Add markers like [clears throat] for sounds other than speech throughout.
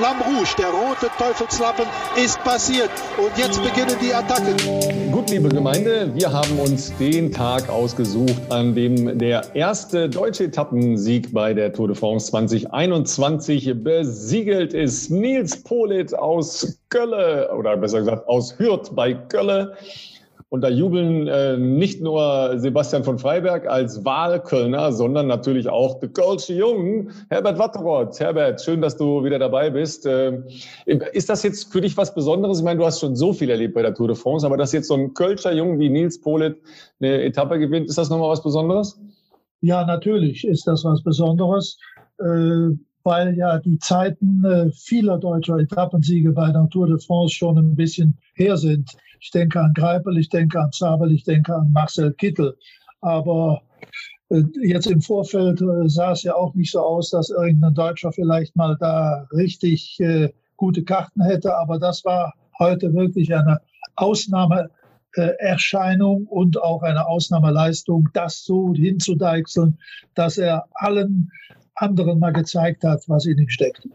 Flamme Rouge, der rote Teufelslappen, ist passiert. Und jetzt beginnen die Attacken. Gut, liebe Gemeinde, wir haben uns den Tag ausgesucht, an dem der erste deutsche Etappensieg bei der Tour de France 2021 besiegelt ist. Nils Polit aus Gölle, oder besser gesagt aus Hürth bei Gölle und da jubeln äh, nicht nur Sebastian von Freiberg als Wahlkölner, sondern natürlich auch der Kölsche Jung, Herbert Watteroth. Herbert, schön, dass du wieder dabei bist. Äh, ist das jetzt für dich was Besonderes? Ich meine, du hast schon so viel erlebt bei der Tour de France, aber dass jetzt so ein Kölscher Jung wie Nils Polit eine Etappe gewinnt, ist das nochmal was Besonderes? Ja, natürlich ist das was Besonderes. Äh weil ja die Zeiten äh, vieler deutscher Etappensiege bei der Tour de France schon ein bisschen her sind. Ich denke an Greipel, ich denke an Zabel, ich denke an Marcel Kittel. Aber äh, jetzt im Vorfeld äh, sah es ja auch nicht so aus, dass irgendein Deutscher vielleicht mal da richtig äh, gute Karten hätte. Aber das war heute wirklich eine Ausnahmeerscheinung und auch eine Ausnahmeleistung, das so hinzudeichseln, dass er allen anderen mal gezeigt hat, was in ihm steckt.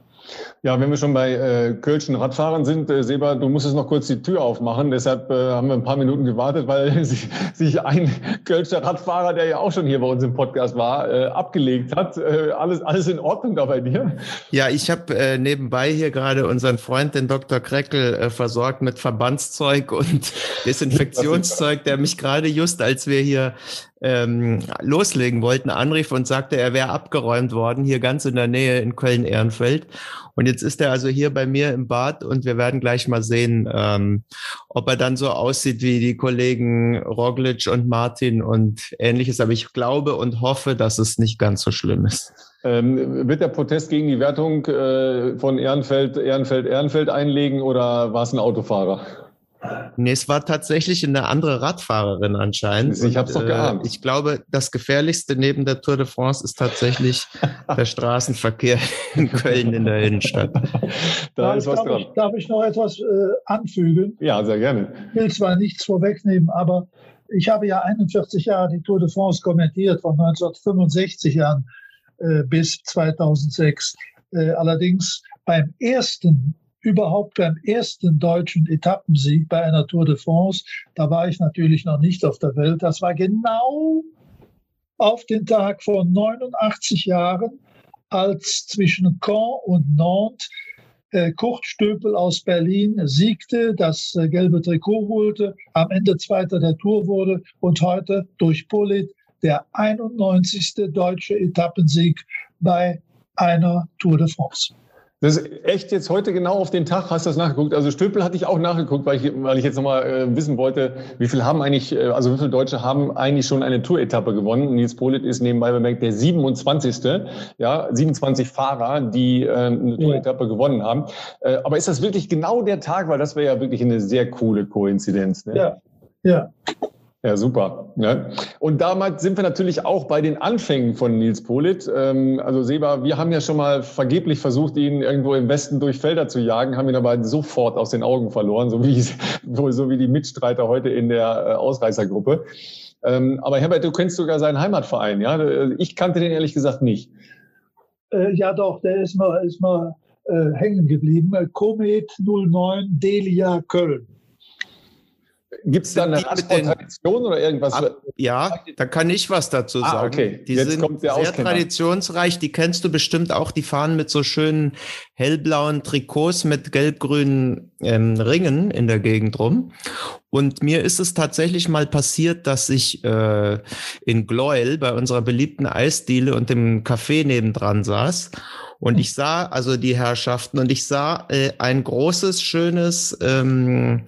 Ja, wenn wir schon bei äh, Kölschen Radfahrern sind, äh, Seba, du musstest noch kurz die Tür aufmachen. Deshalb äh, haben wir ein paar Minuten gewartet, weil [laughs] sich, sich ein Kölscher Radfahrer, der ja auch schon hier bei uns im Podcast war, äh, abgelegt hat. Äh, alles, alles in Ordnung da bei dir? Ja, ich habe äh, nebenbei hier gerade unseren Freund, den Dr. Kreckel, äh, versorgt mit Verbandszeug und [laughs] Desinfektionszeug, der mich gerade just, als wir hier ähm, loslegen wollten, anrief und sagte, er wäre abgeräumt worden, hier ganz in der Nähe in Köln-Ehrenfeld. Und jetzt ist er also hier bei mir im Bad und wir werden gleich mal sehen, ähm, ob er dann so aussieht wie die Kollegen Roglic und Martin und ähnliches. Aber ich glaube und hoffe, dass es nicht ganz so schlimm ist. Ähm, wird der Protest gegen die Wertung äh, von Ehrenfeld, Ehrenfeld, Ehrenfeld einlegen oder war es ein Autofahrer? Nee, es war tatsächlich eine andere Radfahrerin anscheinend. Ich habe es doch geahnt. Äh, ich glaube, das Gefährlichste neben der Tour de France ist tatsächlich [laughs] der Straßenverkehr in Köln in der Innenstadt. da ist was darf dran. Ich, darf ich noch etwas äh, anfügen? Ja, sehr gerne. Ich will zwar nichts vorwegnehmen, aber ich habe ja 41 Jahre die Tour de France kommentiert, von 1965 an äh, bis 2006. Äh, allerdings beim ersten überhaupt beim ersten deutschen Etappensieg bei einer Tour de France. Da war ich natürlich noch nicht auf der Welt. Das war genau auf den Tag vor 89 Jahren, als zwischen Caen und Nantes äh, Kurt Stöpel aus Berlin siegte, das äh, gelbe Trikot holte, am Ende Zweiter der Tour wurde und heute durch Polit der 91. deutsche Etappensieg bei einer Tour de France. Das ist echt jetzt heute genau auf den Tag, hast du das nachgeguckt? Also Stöpel hatte ich auch nachgeguckt, weil ich, weil ich jetzt nochmal äh, wissen wollte, wie viel haben eigentlich, äh, also wie viele Deutsche haben eigentlich schon eine Tour-Etappe gewonnen? Nils Polit ist nebenbei bemerkt der 27. Ja, 27 Fahrer, die äh, eine Tour-Etappe gewonnen haben. Äh, aber ist das wirklich genau der Tag? Weil das wäre ja wirklich eine sehr coole Koinzidenz. Ne? Ja, ja. Ja, super. Ja. Und damals sind wir natürlich auch bei den Anfängen von Nils Polit. Ähm, also Seba, wir haben ja schon mal vergeblich versucht, ihn irgendwo im Westen durch Felder zu jagen, haben ihn aber sofort aus den Augen verloren, so wie, [laughs] so wie die Mitstreiter heute in der äh, Ausreißergruppe. Ähm, aber Herbert, du kennst sogar seinen Heimatverein, ja? Ich kannte den ehrlich gesagt nicht. Äh, ja, doch, der ist mal, ist mal äh, hängen geblieben. Komet 09 Delia Köln. Gibt es da eine Tradition oder irgendwas? Ab, ja, da kann ich was dazu ah, sagen. Ah, okay. Die Jetzt sind sehr Auskenner. traditionsreich, die kennst du bestimmt auch. Die fahren mit so schönen hellblauen Trikots mit gelb-grünen ähm, Ringen in der Gegend rum. Und mir ist es tatsächlich mal passiert, dass ich äh, in Gleuel bei unserer beliebten Eisdiele und dem Café nebendran saß. Und ich sah also die Herrschaften und ich sah äh, ein großes, schönes ähm,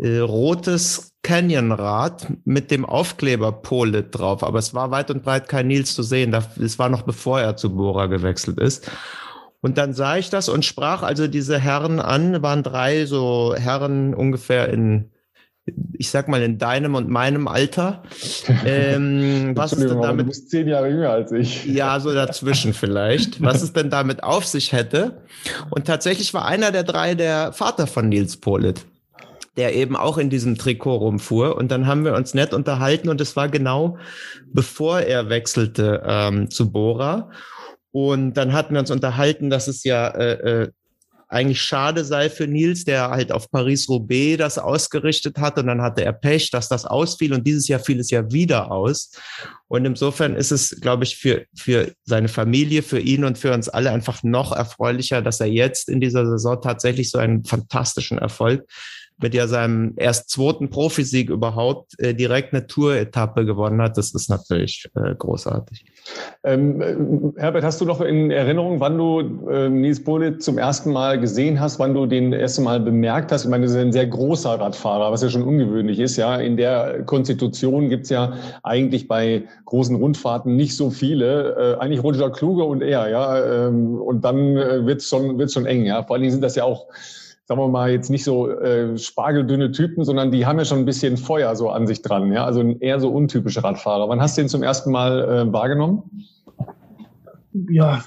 äh, rotes Canyonrad mit dem Aufkleber Polit drauf. Aber es war weit und breit kein Nils zu sehen. Es war noch bevor er zu Bora gewechselt ist. Und dann sah ich das und sprach also diese Herren an, waren drei so Herren ungefähr in, ich sag mal, in deinem und meinem Alter. [laughs] Ähm, was ist denn damit? Du bist zehn Jahre jünger als ich. Ja, so dazwischen vielleicht. Was es denn damit auf sich hätte. Und tatsächlich war einer der drei der Vater von Nils Polit der eben auch in diesem Trikot rumfuhr. Und dann haben wir uns nett unterhalten und es war genau bevor er wechselte ähm, zu Bora. Und dann hatten wir uns unterhalten, dass es ja äh, äh, eigentlich schade sei für Nils, der halt auf Paris-Roubaix das ausgerichtet hat und dann hatte er Pech, dass das ausfiel und dieses Jahr fiel es ja wieder aus. Und insofern ist es, glaube ich, für, für seine Familie, für ihn und für uns alle einfach noch erfreulicher, dass er jetzt in dieser Saison tatsächlich so einen fantastischen Erfolg mit ja seinem erst zweiten Profisieg überhaupt äh, direkt eine Tour-Etappe gewonnen hat. Das ist natürlich äh, großartig. Ähm, äh, Herbert, hast du noch in Erinnerung, wann du äh, Nils Polit zum ersten Mal gesehen hast, wann du den erste Mal bemerkt hast? Ich meine, das ist ein sehr großer Radfahrer, was ja schon ungewöhnlich ist. Ja, in der Konstitution gibt's ja eigentlich bei großen Rundfahrten nicht so viele. Äh, eigentlich Roger Kluge und er, ja. Ähm, und dann äh, wird's schon, wird's schon eng. Ja, vor allen Dingen sind das ja auch sagen wir mal, jetzt nicht so äh, spargeldünne Typen, sondern die haben ja schon ein bisschen Feuer so an sich dran. Ja? Also eher so untypische Radfahrer. Wann hast du den zum ersten Mal äh, wahrgenommen? Ja,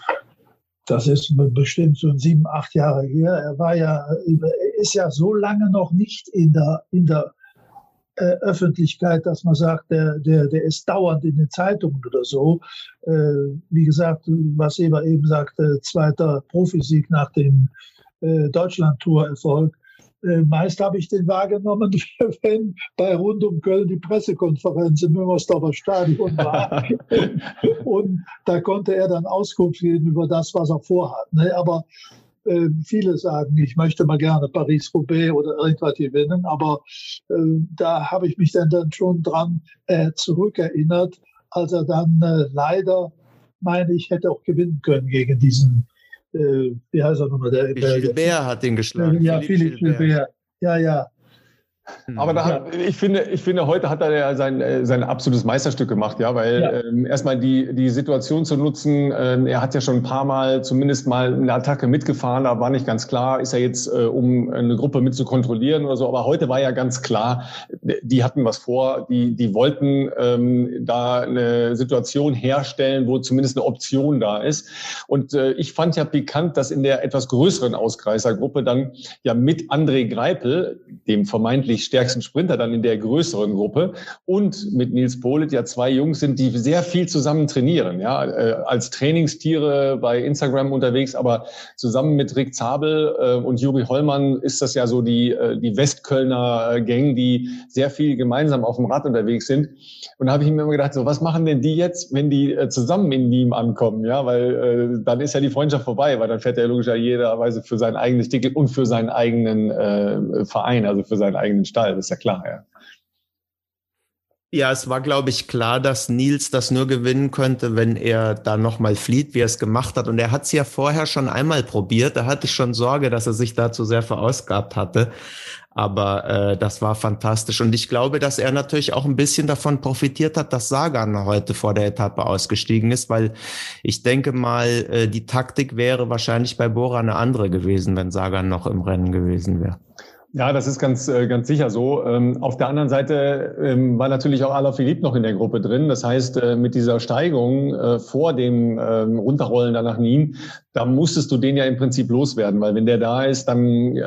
das ist bestimmt so sieben, acht Jahre her. Er war ja, er ist ja so lange noch nicht in der, in der äh, Öffentlichkeit, dass man sagt, der, der, der ist dauernd in den Zeitungen oder so. Äh, wie gesagt, was Eber eben sagte, zweiter Profisieg nach dem äh, Deutschland-Tour-Erfolg. Äh, meist habe ich den wahrgenommen, [laughs] wenn bei Rund um Köln die Pressekonferenz im Müngersdorfer Stadion war. [laughs] und da konnte er dann Auskunft geben über das, was er vorhat. Ne? Aber äh, viele sagen, ich möchte mal gerne Paris-Roubaix oder irgendwas gewinnen, aber äh, da habe ich mich dann, dann schon dran äh, zurückerinnert, als er dann leider, meine ich, hätte auch gewinnen können gegen diesen äh, wie heißt er nochmal? Der, Gilbert hat den geschlagen. Ja, Philipp Gilbert. Ja, ja. Hm. Aber da hat, ich finde, ich finde, heute hat er ja sein, äh, sein absolutes Meisterstück gemacht, ja, weil ja. Ähm, erstmal die, die Situation zu nutzen, ähm, er hat ja schon ein paar Mal zumindest mal eine Attacke mitgefahren, da war nicht ganz klar, ist er jetzt, äh, um eine Gruppe mit zu kontrollieren oder so, aber heute war ja ganz klar, die hatten was vor, die, die wollten ähm, da eine Situation herstellen, wo zumindest eine Option da ist. Und äh, ich fand ja pikant, dass in der etwas größeren Ausgreißergruppe dann ja mit André Greipel, dem vermeintlich vermutlich stärksten Sprinter dann in der größeren Gruppe. Und mit Nils Polit ja zwei Jungs sind, die sehr viel zusammen trainieren, ja, äh, als Trainingstiere bei Instagram unterwegs, aber zusammen mit Rick Zabel äh, und Juri Hollmann ist das ja so die, äh, die Westkölner Gang, die sehr viel gemeinsam auf dem Rad unterwegs sind. Und da habe ich mir immer gedacht, so was machen denn die jetzt, wenn die zusammen in Nîmes ankommen, ja, weil dann ist ja die Freundschaft vorbei, weil dann fährt er logischerweise jederweise für sein eigenes Ticket und für seinen eigenen äh, Verein, also für seinen eigenen Stall, das ist ja klar, ja. Ja, es war, glaube ich, klar, dass Nils das nur gewinnen könnte, wenn er da nochmal flieht, wie er es gemacht hat. Und er hat es ja vorher schon einmal probiert. Da hatte ich schon Sorge, dass er sich dazu sehr verausgabt hatte. Aber äh, das war fantastisch. Und ich glaube, dass er natürlich auch ein bisschen davon profitiert hat, dass Sagan heute vor der Etappe ausgestiegen ist, weil ich denke mal, äh, die Taktik wäre wahrscheinlich bei Bora eine andere gewesen, wenn Sagan noch im Rennen gewesen wäre. Ja, das ist ganz, äh, ganz sicher so. Ähm, auf der anderen Seite ähm, war natürlich auch Alaphilippe noch in der Gruppe drin. Das heißt, äh, mit dieser Steigung äh, vor dem ähm, Runterrollen dann nach Nîmes, da musstest du den ja im Prinzip loswerden, weil wenn der da ist, dann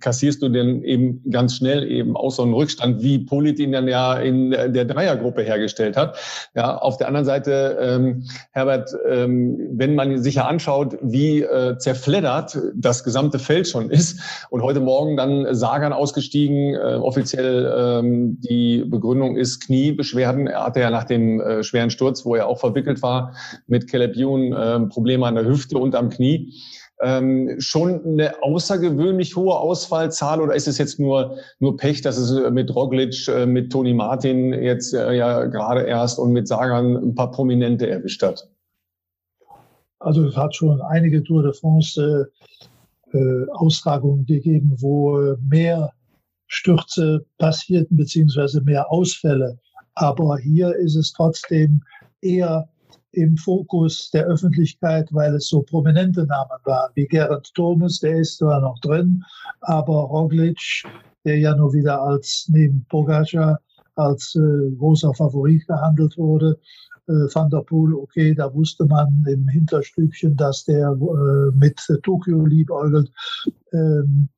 kassierst du den eben ganz schnell eben auch so einen Rückstand, wie Polit ihn dann ja in der Dreiergruppe hergestellt hat. Ja, auf der anderen Seite, Herbert, wenn man sich ja anschaut, wie zerfleddert das gesamte Feld schon ist und heute Morgen dann Sagan ausgestiegen. Äh, offiziell ähm, die Begründung ist Kniebeschwerden. Er hatte ja nach dem äh, schweren Sturz, wo er auch verwickelt war, mit Caleb Ewan äh, Probleme an der Hüfte und Knie. Ähm, schon eine außergewöhnlich hohe Ausfallzahl oder ist es jetzt nur, nur Pech, dass es äh, mit Roglic, äh, mit Toni Martin jetzt äh, ja gerade erst und mit Sagan ein paar Prominente erwischt hat? Also es hat schon einige Tour de France äh, Austragungen gegeben, wo mehr Stürze passierten, beziehungsweise mehr Ausfälle. Aber hier ist es trotzdem eher im Fokus der Öffentlichkeit, weil es so prominente Namen waren, wie Gerrit Thomas, der ist zwar noch drin, aber Roglic, der ja nur wieder als neben Pogacar als äh, großer Favorit gehandelt wurde, äh, Van der Poel, okay, da wusste man im Hinterstübchen, dass der äh, mit Tokio liebäugelt. Ähm,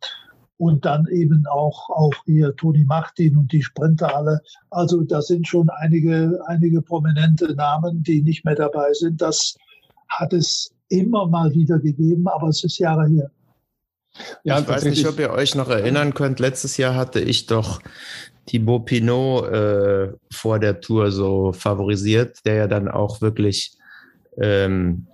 und dann eben auch, auch hier Toni Martin und die Sprinter alle. Also da sind schon einige, einige prominente Namen, die nicht mehr dabei sind. Das hat es immer mal wieder gegeben, aber es ist Jahre her. Ja, ich weiß nicht, ob ihr euch noch erinnern könnt. Letztes Jahr hatte ich doch Thibaut Pinot äh, vor der Tour so favorisiert, der ja dann auch wirklich ähm,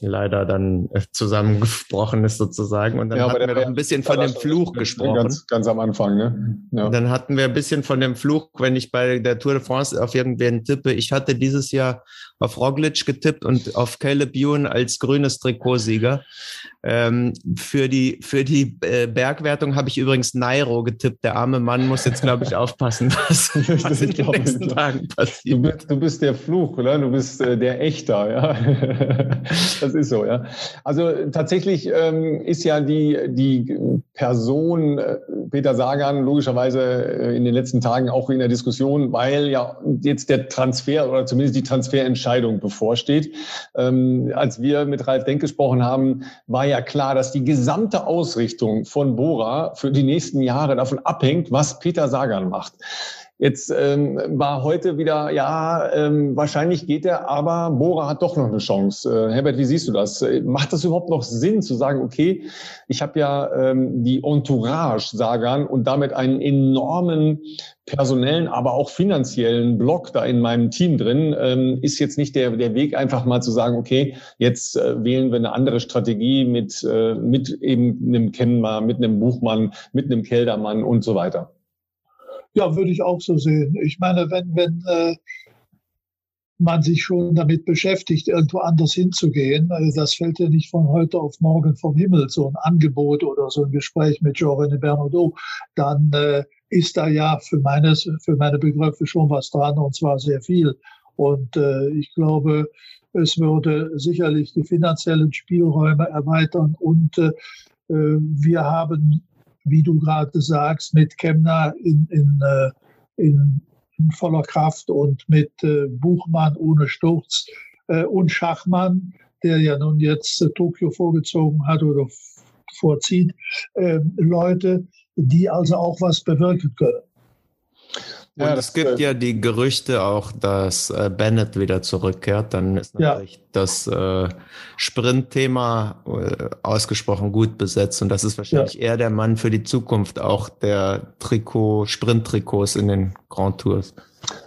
leider dann äh, zusammengebrochen ist sozusagen. Und dann ja, hatten wir noch ein bisschen von dem Fluch gesprochen. Ganz, ganz am Anfang, ne? Ja. Dann hatten wir ein bisschen von dem Fluch, wenn ich bei der Tour de France auf irgendwen tippe. Ich hatte dieses Jahr auf Roglic getippt und auf Caleb Ewan als grünes Trikotsieger. Ähm, für die, für die äh, Bergwertung habe ich übrigens Nairo getippt. Der arme Mann muss jetzt, glaube ich, aufpassen, [laughs] was, [laughs] was in den nächsten Tagen passiert. Du bist, du bist der Fluch, oder? Du bist äh, der Echter, ja. [laughs] das ist so, ja. Also tatsächlich ähm, ist ja die, die Person äh, Peter Sagan logischerweise äh, in den letzten Tagen auch in der Diskussion, weil ja jetzt der Transfer oder zumindest die Transferentscheidung bevorsteht. Ähm, als wir mit Ralf Denk gesprochen haben, war ja klar, dass die gesamte Ausrichtung von Bora für die nächsten Jahre davon abhängt, was Peter Sagan macht. Jetzt ähm, war heute wieder, ja, ähm, wahrscheinlich geht er, aber Bora hat doch noch eine Chance. Äh, Herbert, wie siehst du das? Äh, macht das überhaupt noch Sinn zu sagen, okay, ich habe ja ähm, die Entourage Sagan und damit einen enormen personellen, aber auch finanziellen Block da in meinem Team drin, ähm, ist jetzt nicht der, der Weg, einfach mal zu sagen, okay, jetzt äh, wählen wir eine andere Strategie mit, äh, mit eben einem Kennmer, mit einem Buchmann, mit einem Keldermann und so weiter. Ja, würde ich auch so sehen. Ich meine, wenn, wenn äh, man sich schon damit beschäftigt, irgendwo anders hinzugehen, also das fällt ja nicht von heute auf morgen vom Himmel, so ein Angebot oder so ein Gespräch mit Jean-René dann äh, ist da ja für, meines, für meine Begriffe schon was dran und zwar sehr viel. Und äh, ich glaube, es würde sicherlich die finanziellen Spielräume erweitern und äh, äh wir haben wie du gerade sagst, mit Kemner in, in, äh, in, in voller Kraft und mit äh, Buchmann ohne Sturz äh, und Schachmann, der ja nun jetzt Tokio vorgezogen hat oder vorzieht, Leute, die also auch was bewirken können. Und ja, es gibt ja die Gerüchte auch, dass äh, Bennett wieder zurückkehrt. Dann ist natürlich ja. das äh, Sprintthema äh, ausgesprochen gut besetzt. Und das ist wahrscheinlich ja. eher der Mann für die Zukunft auch der Trikot, Sprint-Trikots in den Grand Tours.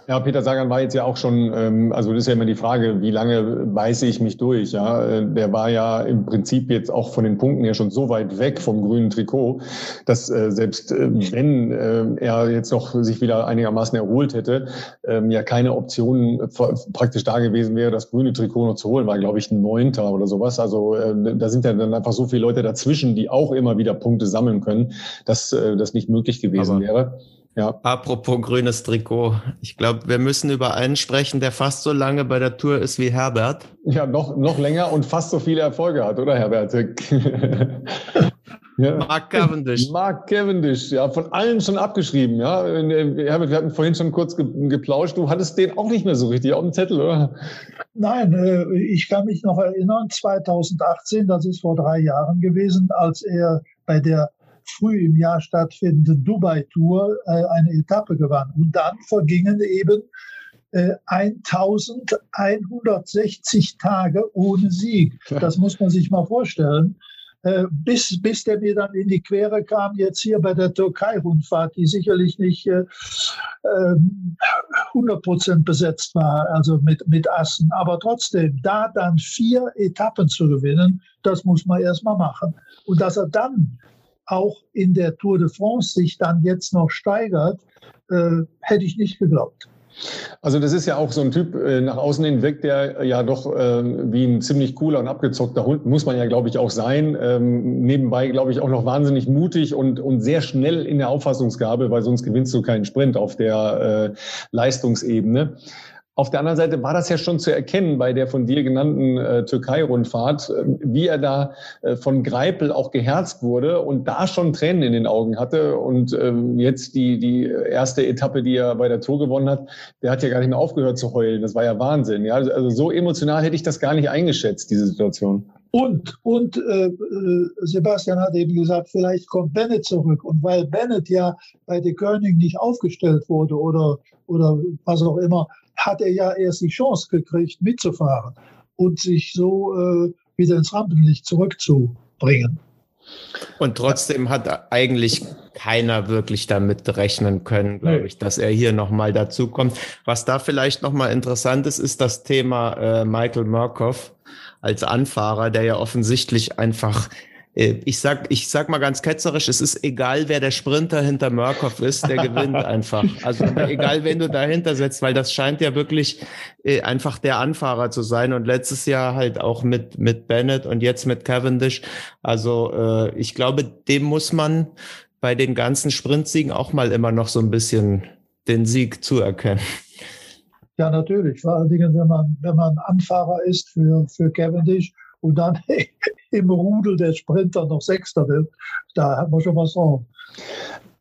Ja, Peter Sagan war jetzt ja auch schon, ähm, also das ist ja immer die Frage, wie lange beiße ich mich durch? Ja, äh, der war ja im Prinzip jetzt auch von den Punkten her schon so weit weg vom grünen Trikot, dass äh, selbst äh, wenn äh, er jetzt noch sich wieder einigermaßen erholt hätte, ähm, ja keine Option praktisch da gewesen wäre, das grüne Trikot noch zu holen. War glaube ich ein Neunter oder sowas. Also äh, da sind ja dann einfach so viele Leute dazwischen, die auch immer wieder Punkte sammeln können, dass äh, das nicht möglich gewesen Aber wäre. Ja. Apropos grünes Trikot. Ich glaube, wir müssen über einen sprechen, der fast so lange bei der Tour ist wie Herbert. Ja, noch, noch länger und fast so viele Erfolge hat, oder Herbert? [laughs] ja. Mark Cavendish. Mark Cavendish, ja, von allen schon abgeschrieben, ja. Herbert, wir hatten vorhin schon kurz geplauscht. Du hattest den auch nicht mehr so richtig auf dem Zettel, oder? Nein, äh, ich kann mich noch erinnern, 2018, das ist vor drei Jahren gewesen, als er bei der früh im Jahr stattfindende Dubai-Tour äh, eine Etappe gewann. Und dann vergingen eben äh, 1160 Tage ohne Sieg. Das muss man sich mal vorstellen. Äh, bis, bis der mir dann in die Quere kam, jetzt hier bei der Türkei-Rundfahrt, die sicherlich nicht äh, 100 Prozent besetzt war, also mit, mit Assen. Aber trotzdem, da dann vier Etappen zu gewinnen, das muss man erst mal machen. Und dass er dann auch in der Tour de France sich dann jetzt noch steigert, äh, hätte ich nicht geglaubt. Also das ist ja auch so ein Typ äh, nach außen hin weg, der ja doch äh, wie ein ziemlich cooler und abgezockter Hund muss man ja, glaube ich, auch sein. Ähm, nebenbei, glaube ich, auch noch wahnsinnig mutig und, und sehr schnell in der Auffassungsgabe, weil sonst gewinnst du keinen Sprint auf der äh, Leistungsebene. Auf der anderen Seite war das ja schon zu erkennen bei der von dir genannten äh, Türkei-Rundfahrt, äh, wie er da äh, von Greipel auch geherzt wurde und da schon Tränen in den Augen hatte. Und ähm, jetzt die, die erste Etappe, die er bei der Tour gewonnen hat, der hat ja gar nicht mehr aufgehört zu heulen. Das war ja Wahnsinn. Ja? Also so emotional hätte ich das gar nicht eingeschätzt, diese Situation. Und, und äh, äh Sebastian hat eben gesagt, vielleicht kommt Bennett zurück. Und weil Bennett ja bei De König nicht aufgestellt wurde oder, oder was auch immer, hat er ja erst die Chance gekriegt, mitzufahren und sich so äh, wieder ins Rampenlicht zurückzubringen. Und trotzdem hat eigentlich keiner wirklich damit rechnen können, glaube ich, dass er hier nochmal dazukommt. Was da vielleicht nochmal interessant ist, ist das Thema äh, Michael Murkoff als Anfahrer, der ja offensichtlich einfach ich sag, ich sag mal ganz ketzerisch, es ist egal, wer der Sprinter hinter Murkoff ist, der gewinnt [laughs] einfach. Also egal, wen du dahinter setzt, weil das scheint ja wirklich äh, einfach der Anfahrer zu sein und letztes Jahr halt auch mit, mit Bennett und jetzt mit Cavendish. Also äh, ich glaube, dem muss man bei den ganzen Sprintsiegen auch mal immer noch so ein bisschen den Sieg zuerkennen. Ja, natürlich. Vor allen Dingen, wenn man, wenn man Anfahrer ist für, für Cavendish und dann [laughs] im Rudel der Sprinter noch Sechster wird, da hat man schon was drauf.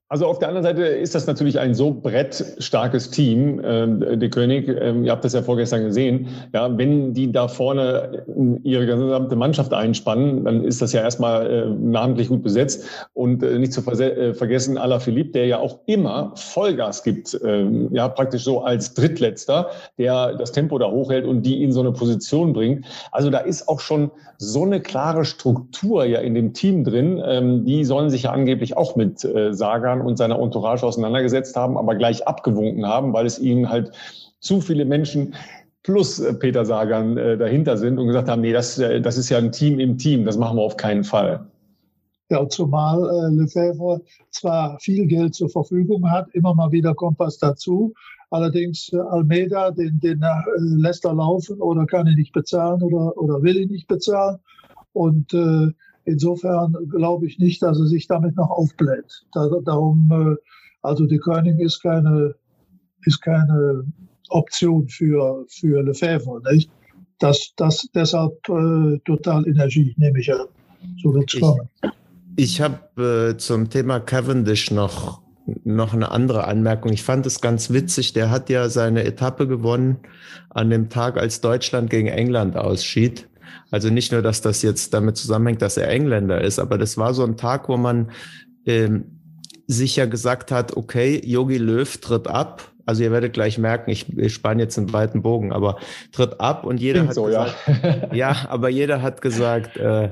Also auf der anderen Seite ist das natürlich ein so brettstarkes Team, äh, der König. Ähm, ihr habt das ja vorgestern gesehen. Ja, wenn die da vorne ihre gesamte Mannschaft einspannen, dann ist das ja erstmal äh, namentlich gut besetzt. Und äh, nicht zu äh, vergessen, Alaphilippe, der ja auch immer Vollgas gibt, ähm, ja praktisch so als Drittletzter, der das Tempo da hochhält und die in so eine Position bringt. Also da ist auch schon so eine klare Struktur ja in dem Team drin. Ähm, die sollen sich ja angeblich auch mit äh, Sagan Sagan und seiner Entourage auseinandergesetzt haben, aber gleich abgewunken haben, weil es ihnen halt zu viele Menschen plus äh, Peter Sagan äh, dahinter sind und gesagt haben, nee, das, äh, das ist ja ein Team im Team, das machen wir auf keinen Fall. Ja, zumal äh, Lefebvre zwar viel Geld zur Verfügung hat, immer mal wieder kommt was dazu. Allerdings äh, Almeida, den, den äh, lässt er laufen oder kann ihn nicht bezahlen oder, oder will ihn nicht bezahlen. Und äh, Insofern glaube ich nicht, dass er sich damit noch aufbläht. darum, äh, also die König ist keine, ist keine Option für, für Lefebvre, nicht? Das, das deshalb äh, total Energie, nehme ich an. So wird es kommen. Ich, ich habe äh, zum Thema Cavendish noch, noch eine andere Anmerkung. Ich fand es ganz witzig. Der hat ja seine Etappe gewonnen an dem Tag, als Deutschland gegen England ausschied. Also nicht nur, dass das jetzt damit zusammenhängt, dass er Engländer ist, aber das war so ein Tag, wo man ähm, sich ja gesagt hat, okay, Yogi Löw tritt ab. Also ihr werdet gleich merken, ich, ich spanne jetzt einen weiten Bogen, aber tritt ab und jeder Klingt hat so, gesagt, ja. ja, aber jeder hat gesagt, äh,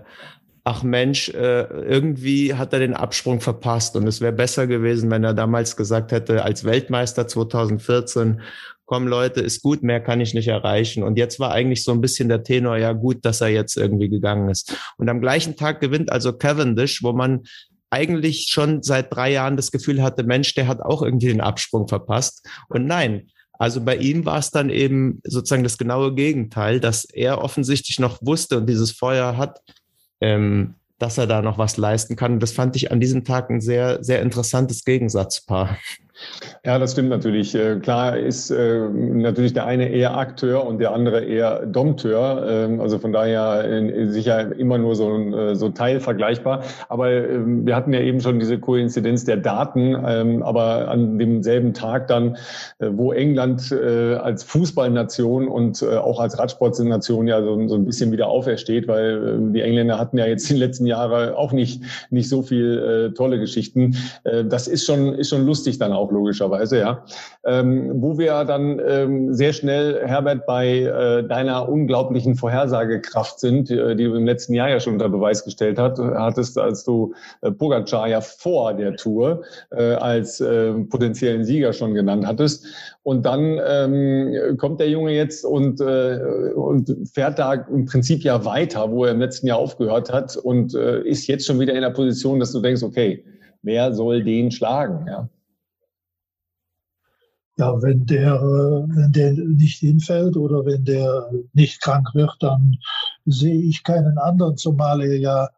ach Mensch, äh, irgendwie hat er den Absprung verpasst und es wäre besser gewesen, wenn er damals gesagt hätte, als Weltmeister 2014 komm Leute, ist gut, mehr kann ich nicht erreichen. Und jetzt war eigentlich so ein bisschen der Tenor, ja gut, dass er jetzt irgendwie gegangen ist. Und am gleichen Tag gewinnt also Cavendish, wo man eigentlich schon seit drei Jahren das Gefühl hatte, Mensch, der hat auch irgendwie den Absprung verpasst. Und nein, also bei ihm war es dann eben sozusagen das genaue Gegenteil, dass er offensichtlich noch wusste und dieses Feuer hat, ähm, dass er da noch was leisten kann. Und das fand ich an diesem Tag ein sehr, sehr interessantes Gegensatzpaar. Ja, das stimmt natürlich. Äh, klar ist äh, natürlich der eine eher Akteur und der andere eher Dompteur. Ähm, also von daher äh, sicher immer nur so, so teilvergleichbar. Aber ähm, wir hatten ja eben schon diese Koinzidenz der Daten. Ähm, aber an demselben Tag dann, wo England als Fußballnation und auch als Radsportnation ja so, so ein bisschen wieder aufersteht, weil die Engländer hatten ja jetzt in den letzten Jahren auch nicht, nicht so viel tolle Geschichten. Das ist schon, ist schon lustig dann auch auch logischerweise, ja. Ähm, wo wir dann ähm, sehr schnell, Herbert, bei äh, deiner unglaublichen Vorhersagekraft sind, äh, die du im letzten Jahr ja schon unter Beweis gestellt hat, hattest, als du äh, Pogacar ja vor der Tour äh, als äh, potenziellen Sieger schon genannt hattest. Und dann ähm, kommt der Junge jetzt und, äh, und fährt da im Prinzip ja weiter, wo er im letzten Jahr aufgehört hat und äh, ist jetzt schon wieder in der Position, dass du denkst, okay, wer soll den schlagen? Ja ja, wenn der, wenn der nicht hinfällt oder wenn der nicht krank wird, dann sehe ich keinen anderen, zumal er ja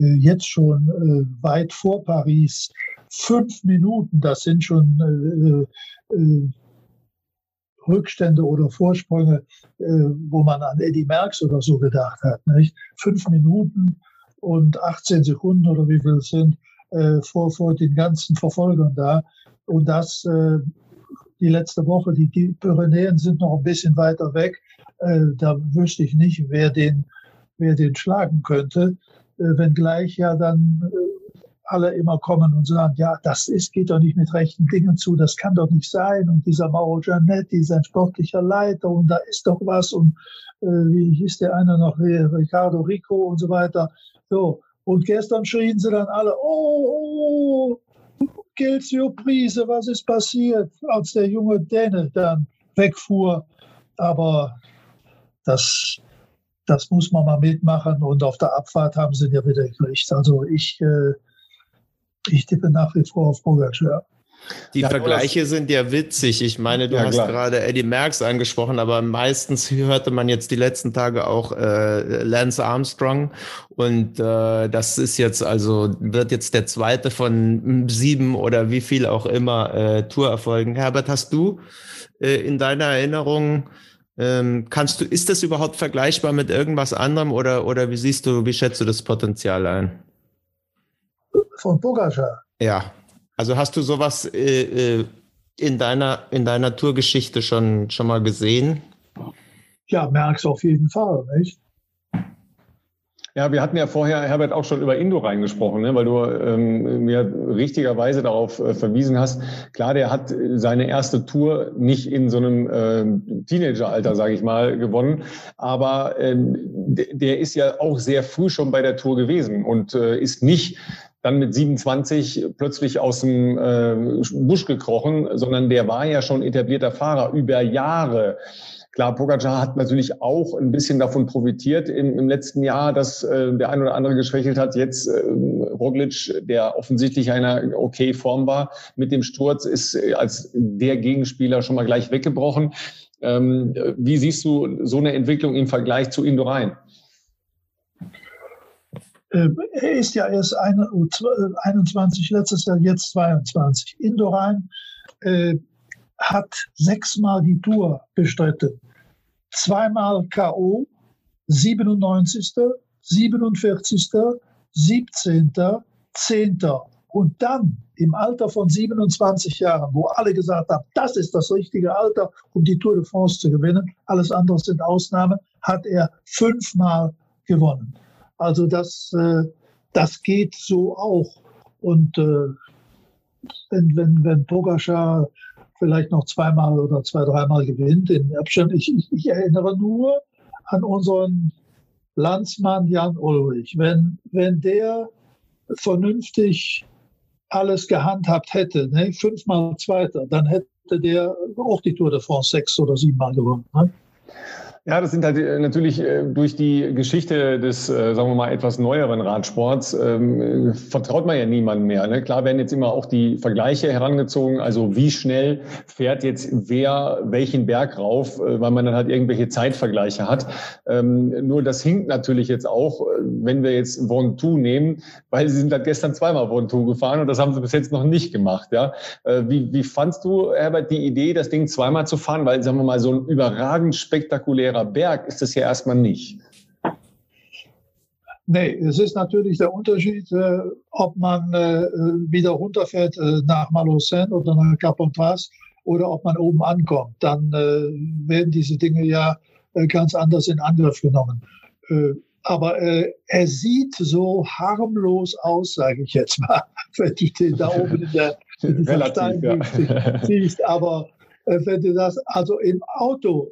äh, jetzt schon äh, weit vor Paris fünf Minuten, das sind schon äh, äh, Rückstände oder Vorsprünge, äh, wo man an Eddie Merckx oder so gedacht hat. Nicht? Fünf Minuten und 18 Sekunden oder wie viel es sind äh, vor, vor den ganzen Verfolgern da. Und das die letzte Woche. Die, Pyrenäen sind noch ein bisschen weiter weg. Äh, da wüsste ich nicht, wer den, wer den schlagen könnte. Äh, wenngleich ja dann äh, alle immer kommen und sagen, ja, das ist, geht doch nicht mit rechten Dingen zu, das kann doch nicht sein. Und dieser Mauro Giannetti ist ein sportlicher Leiter und da ist doch was. Und äh, wie hieß der eine noch, Ricardo Rico und so weiter. So, Und gestern schrien sie dann alle, oh, oh Geld Surprise, was ist passiert, als der junge Däne dann wegfuhr. Aber das, das muss man mal mitmachen und auf der Abfahrt haben sie ja wieder gekriegt. Also ich, äh, ich tippe nach wie vor auf Pogacar. Die ja, Vergleiche sind ja witzig. Ich meine, du ja, hast klar. gerade Eddie Merckx angesprochen, aber meistens hörte man jetzt die letzten Tage auch äh, Lance Armstrong. Und äh, das ist jetzt also, wird jetzt der zweite von sieben oder wie viel auch immer äh, Tourerfolgen. Herbert, hast du äh, in deiner Erinnerung ähm, kannst du, ist das überhaupt vergleichbar mit irgendwas anderem oder, oder wie siehst du, wie schätzt du das Potenzial ein? Von Pogacar? Ja. Also hast du sowas äh, äh, in deiner in deiner Tourgeschichte schon schon mal gesehen? Ja, merkst auf jeden Fall, nicht? Ja, wir hatten ja vorher, Herbert, auch schon über Indo reingesprochen, ne? weil du ähm, mir richtigerweise darauf äh, verwiesen hast. Klar, der hat seine erste Tour nicht in so einem äh, Teenageralter, sage ich mal, gewonnen, aber ähm, der ist ja auch sehr früh schon bei der Tour gewesen und äh, ist nicht dann mit 27 plötzlich aus dem äh, Busch gekrochen, sondern der war ja schon etablierter Fahrer über Jahre. Klar, Pogacar hat natürlich auch ein bisschen davon profitiert im, im letzten Jahr, dass äh, der ein oder andere geschwächelt hat. Jetzt äh, Roglic, der offensichtlich einer okay Form war, mit dem Sturz ist äh, als der Gegenspieler schon mal gleich weggebrochen. Ähm, wie siehst du so eine Entwicklung im Vergleich zu Indurain? Äh, er ist ja erst 21, letztes Jahr, jetzt 22. Indorein äh, hat sechsmal die Tour bestritten. Zweimal K.O., 97., 47., 17., 10. Und dann im Alter von 27 Jahren, wo alle gesagt haben, das ist das richtige Alter, um die Tour de France zu gewinnen, alles andere sind Ausnahmen, hat er fünfmal gewonnen. Also das, äh, das geht so auch. Und äh, wenn, wenn, wenn Pogacar vielleicht noch zweimal oder zwei, dreimal gewinnt in Abstand, ich, ich, ich erinnere nur an unseren Landsmann Jan Ulrich. Wenn, wenn der vernünftig alles gehandhabt hätte, ne, fünfmal Zweiter, dann hätte der auch die Tour de France sechs oder siebenmal gewonnen. Ne? Ja, das sind halt äh, natürlich äh, durch die Geschichte des, äh, sagen wir mal, etwas neueren Radsports, ähm, vertraut man ja niemandem mehr. Ne? Klar werden jetzt immer auch die Vergleiche herangezogen, also wie schnell fährt jetzt wer welchen Berg rauf, weil man dann halt irgendwelche Zeitvergleiche hat. Ähm, nur das hinkt natürlich jetzt auch, wenn wir jetzt Vontu nehmen, weil sie sind halt gestern zweimal Vontu gefahren und das haben sie bis jetzt noch nicht gemacht. Ja? wie, wie fandst du, Herbert, die Idee, das Ding zweimal zu fahren? Weil, sagen wir mal, so ein überragend spektakulärer schwerer Berg ist es ja erstmal nicht. Nee, es ist natürlich der Unterschied, äh, ob man äh, wieder runterfährt äh, nach Malocène oder nach Carpentras oder ob man oben ankommt. Dann äh, werden diese Dinge ja äh, ganz anders in Angriff genommen. Äh, aber er sieht so harmlos aus, sage ich jetzt mal, [laughs] wenn du den da oben in der, in Relativ, ja. siehst. Aber wenn du das, also im Auto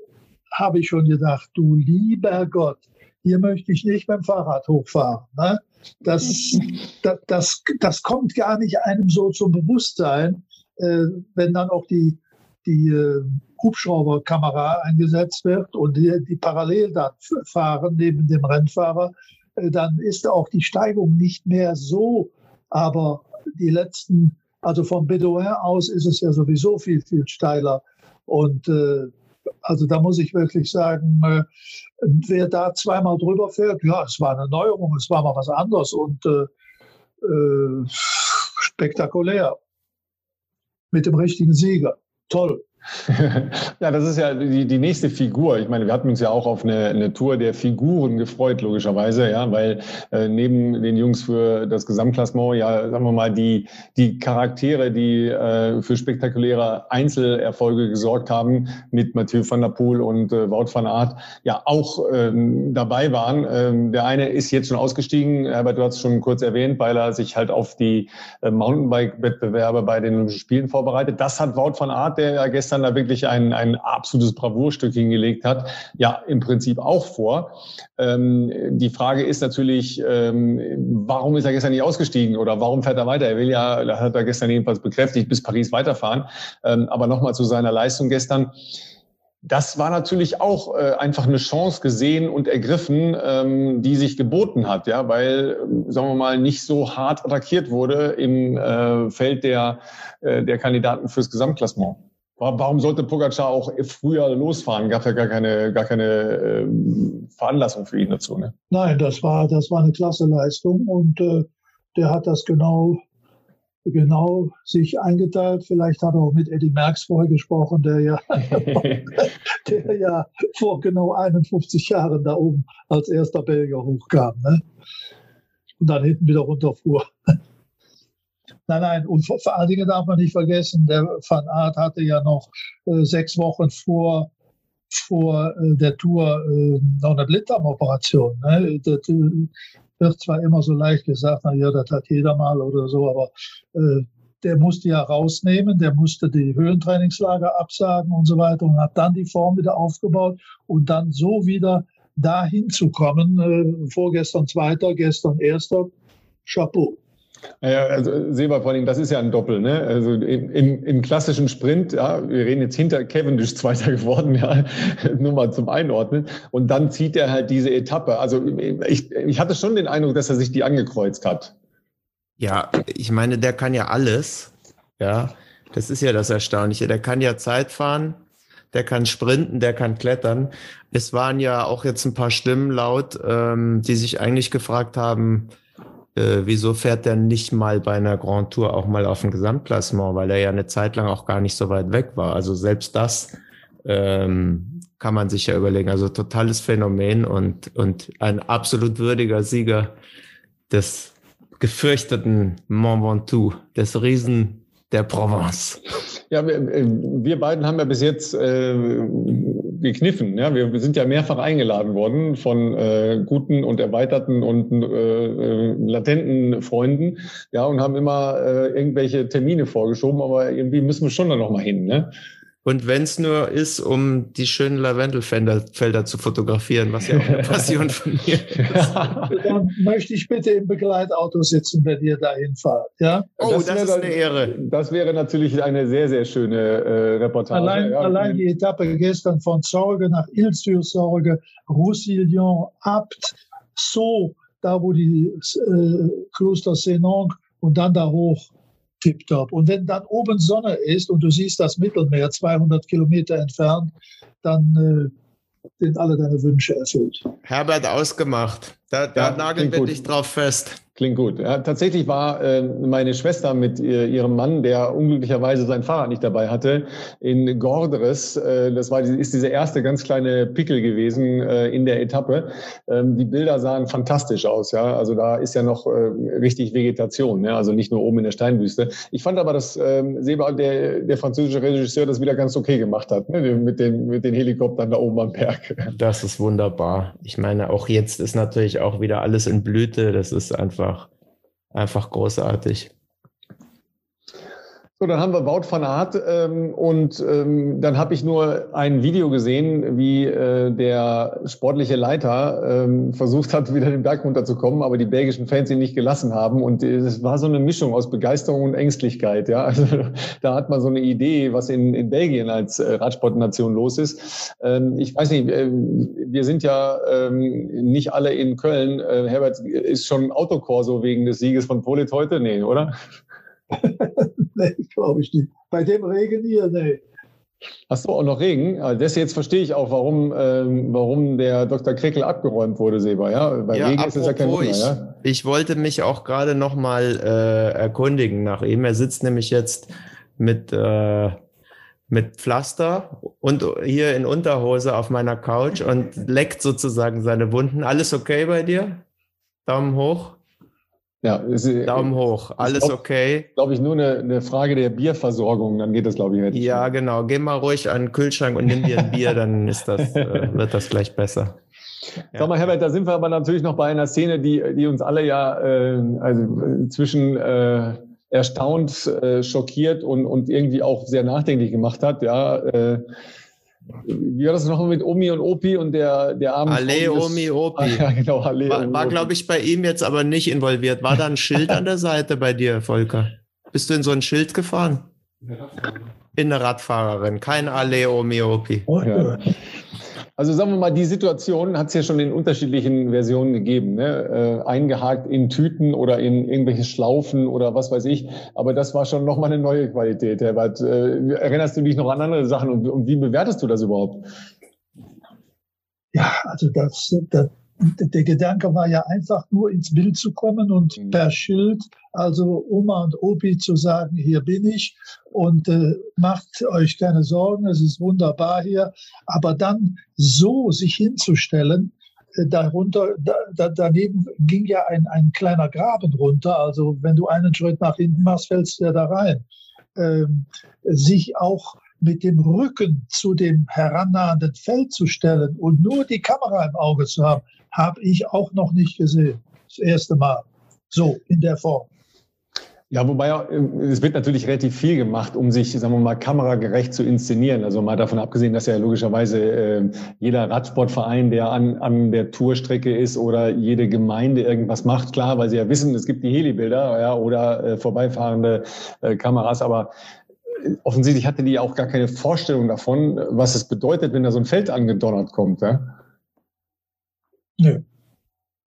habe ich schon gedacht, du lieber Gott, hier möchte ich nicht mit dem Fahrrad hochfahren. Ne? Das, [laughs] das, das, das, kommt gar nicht einem so zum Bewusstsein, äh, wenn dann auch die, die äh, Hubschrauberkamera eingesetzt wird und die, die parallel dann fahren neben dem Rennfahrer, äh, dann ist auch die Steigung nicht mehr so. Aber die letzten, also vom Bedouin aus ist es ja sowieso viel, viel steiler. Und äh, also da muss ich wirklich sagen, äh, wer da zweimal drüber fährt, ja, es war eine Neuerung, es war mal was anderes und äh, äh, spektakulär. Mit dem richtigen Sieger. Toll. [laughs] ja, das ist ja die, die nächste Figur. Ich meine, wir hatten uns ja auch auf eine, eine Tour der Figuren gefreut, logischerweise, ja, weil äh, neben den Jungs für das Gesamtklassement, ja, sagen wir mal, die, die Charaktere, die äh, für spektakuläre Einzelerfolge gesorgt haben, mit Mathieu van der Poel und äh, Wout van Aert, ja auch ähm, dabei waren. Ähm, der eine ist jetzt schon ausgestiegen, aber du hast es schon kurz erwähnt, weil er sich halt auf die äh, Mountainbike-Wettbewerbe bei den Olympischen Spielen vorbereitet. Das hat Wout van Aert, der ja gestern da wirklich ein, ein absolutes Bravourstück hingelegt hat, ja im Prinzip auch vor. Ähm, die Frage ist natürlich, ähm, warum ist er gestern nicht ausgestiegen oder warum fährt er weiter? Er will ja, das hat er gestern jedenfalls bekräftigt, bis Paris weiterfahren. Ähm, aber nochmal zu seiner Leistung gestern das war natürlich auch äh, einfach eine Chance gesehen und ergriffen, ähm, die sich geboten hat, ja, weil, sagen wir mal, nicht so hart attackiert wurde im äh, Feld der, äh, der Kandidaten fürs Gesamtklassement. Warum sollte Pogacar auch früher losfahren? Gab ja gar keine, gar keine äh, Veranlassung für ihn dazu. Ne? Nein, das war, das war eine klasse Leistung und äh, der hat das genau genau sich eingeteilt. Vielleicht hat er auch mit Eddie Merckx vorher gesprochen, der ja, [laughs] der ja vor genau 51 Jahren da oben als erster Belgier hochkam. Ne? Und dann hinten wieder runterfuhr. Nein, nein, und vor, vor allen Dingen darf man nicht vergessen, der Van Aert hatte ja noch äh, sechs Wochen vor, vor äh, der Tour äh, noch eine Blinddarmoperation. Ne? Das, äh, wird zwar immer so leicht gesagt, na ja, das hat jeder mal oder so, aber äh, der musste ja rausnehmen, der musste die Höhentrainingslager absagen und so weiter und hat dann die Form wieder aufgebaut und dann so wieder dahin zu kommen, äh, vorgestern Zweiter, gestern Erster, Chapeau. Ja, also Seba, vor allem, das ist ja ein Doppel. Ne? Also im, im, im klassischen Sprint, ja, wir reden jetzt hinter Cavendish [laughs] Zweiter geworden, ja, nur mal zum Einordnen. Und dann zieht er halt diese Etappe. Also ich, ich hatte schon den Eindruck, dass er sich die angekreuzt hat. Ja, ich meine, der kann ja alles. Ja, das ist ja das Erstaunliche. Der kann ja Zeit fahren, der kann sprinten, der kann klettern. Es waren ja auch jetzt ein paar Stimmen laut, ähm, die sich eigentlich gefragt haben, äh, wieso fährt der nicht mal bei einer Grand Tour auch mal auf ein Gesamtklassement, weil er ja eine Zeit lang auch gar nicht so weit weg war. Also selbst das ähm, kann man sich ja überlegen. Also totales Phänomen und, und ein absolut würdiger Sieger des gefürchteten Mont Ventoux, des Riesen der Provence. Ja, wir, wir beiden haben ja bis jetzt äh, gekniffen. Ja? Wir, sind ja mehrfach eingeladen worden von äh, guten und erweiterten und äh, äh, latenten Freunden, ja, und haben immer äh, irgendwelche Termine vorgeschoben, aber irgendwie müssen wir schon da nochmal hin. Ne? Und wenn es nur ist, um die schönen Lavendelfelder zu fotografieren, was ja auch eine [laughs] Passion von mir ist. Dann möchte ich bitte im Begleitauto sitzen, wenn ihr dahin fahrt. Ja? Oh, das, das ist eine Ehre. Das wäre natürlich eine sehr, sehr schöne äh, Reportage. Allein, ja. allein die Etappe gestern von Sorge nach Ile-sur-Sorge, Roussillon, Abt, So, da wo die äh, Kloster Senonc und dann da hoch tipptopp. Und wenn dann oben Sonne ist und du siehst das Mittelmeer 200 Kilometer entfernt, dann äh, sind alle deine Wünsche erfüllt. Herbert ausgemacht. Da, da ja, nageln wir dich drauf fest. Klingt gut. Ja, tatsächlich war äh, meine Schwester mit ihr, ihrem Mann, der unglücklicherweise sein Fahrrad nicht dabei hatte, in Gorderes. Äh, das war, ist diese erste ganz kleine Pickel gewesen äh, in der Etappe. Ähm, die Bilder sahen fantastisch aus. Ja, also da ist ja noch äh, richtig Vegetation. Ja? Also nicht nur oben in der Steinwüste. Ich fand aber, dass ähm, Seba, der, der französische Regisseur, das wieder ganz okay gemacht hat ne? mit den mit den Helikoptern da oben am Berg. Das ist wunderbar. Ich meine, auch jetzt ist natürlich auch wieder alles in Blüte. Das ist einfach, einfach großartig. So, dann haben wir Wout van Aert ähm, und ähm, dann habe ich nur ein Video gesehen, wie äh, der sportliche Leiter ähm, versucht hat, wieder den Berg runterzukommen, aber die belgischen Fans ihn nicht gelassen haben und es war so eine Mischung aus Begeisterung und Ängstlichkeit. Ja, [laughs] also da hat man so eine Idee, was in, in Belgien als äh, Radsportnation los ist. Ähm, ich weiß nicht, äh, wir sind ja ähm, nicht alle in Köln. Äh, Herbert ist schon Autokorso wegen des Sieges von Polit heute, nee, oder? [laughs] nee, glaube ich nicht. Bei dem Regen hier, nee. Hast du auch noch Regen? Also das jetzt verstehe ich auch, warum, ähm, warum der Dr. Krickel abgeräumt wurde, Seba. Ja, bei ja, Regen ist es ja kein Wunder. Ich, ja? ich wollte mich auch gerade noch mal äh, erkundigen nach ihm. Er sitzt nämlich jetzt mit äh, mit Pflaster und hier in Unterhose auf meiner Couch und leckt sozusagen seine Wunden. Alles okay bei dir? Daumen hoch. Ja, ist, äh, Daumen hoch, alles glaub, okay. Glaube ich, nur eine, eine, Frage der Bierversorgung, dann geht das, glaube ich, nicht. Ja, genau. Geh mal ruhig an den Kühlschrank und nimm dir ein Bier, dann ist das, [laughs] äh, wird das gleich besser. Ja. Sag mal, Herbert, da sind wir aber natürlich noch bei einer Szene, die, die uns alle ja äh, also, zwischen äh, erstaunt, äh, schockiert und, und irgendwie auch sehr nachdenklich gemacht hat. Ja, äh, wie war das noch mit Omi und Opi und der, der Abend? Ale, Omi, Opi. Ah, ja, genau, Ale, War, war glaube ich, bei ihm jetzt aber nicht involviert. War da ein Schild an der Seite bei dir, Volker? Bist du in so ein Schild gefahren? In eine Radfahrerin, kein Ale, Omi, Opi. Oh, ja. Also sagen wir mal, die Situation hat es ja schon in unterschiedlichen Versionen gegeben. Ne? Äh, eingehakt in Tüten oder in irgendwelche Schlaufen oder was weiß ich. Aber das war schon nochmal eine neue Qualität, Herbert. Äh, erinnerst du dich noch an andere Sachen und, und wie bewertest du das überhaupt? Ja, also das, das, der Gedanke war ja einfach nur ins Bild zu kommen und mhm. per Schild, also Oma und Opi zu sagen, hier bin ich und äh, macht euch keine Sorgen, es ist wunderbar hier. Aber dann so sich hinzustellen, äh, darunter, da, da, daneben ging ja ein, ein kleiner Graben runter. Also wenn du einen Schritt nach hinten machst, fällst du ja da rein. Ähm, sich auch mit dem Rücken zu dem herannahenden Feld zu stellen und nur die Kamera im Auge zu haben, habe ich auch noch nicht gesehen. Das erste Mal. So, in der Form. Ja, wobei es wird natürlich relativ viel gemacht, um sich, sagen wir mal, kameragerecht zu inszenieren. Also mal davon abgesehen, dass ja logischerweise äh, jeder Radsportverein, der an, an der Tourstrecke ist oder jede Gemeinde irgendwas macht, klar, weil sie ja wissen, es gibt die Helibilder ja, oder äh, vorbeifahrende äh, Kameras, aber äh, offensichtlich hatte die auch gar keine Vorstellung davon, was es bedeutet, wenn da so ein Feld angedonnert kommt. Ja? Nö.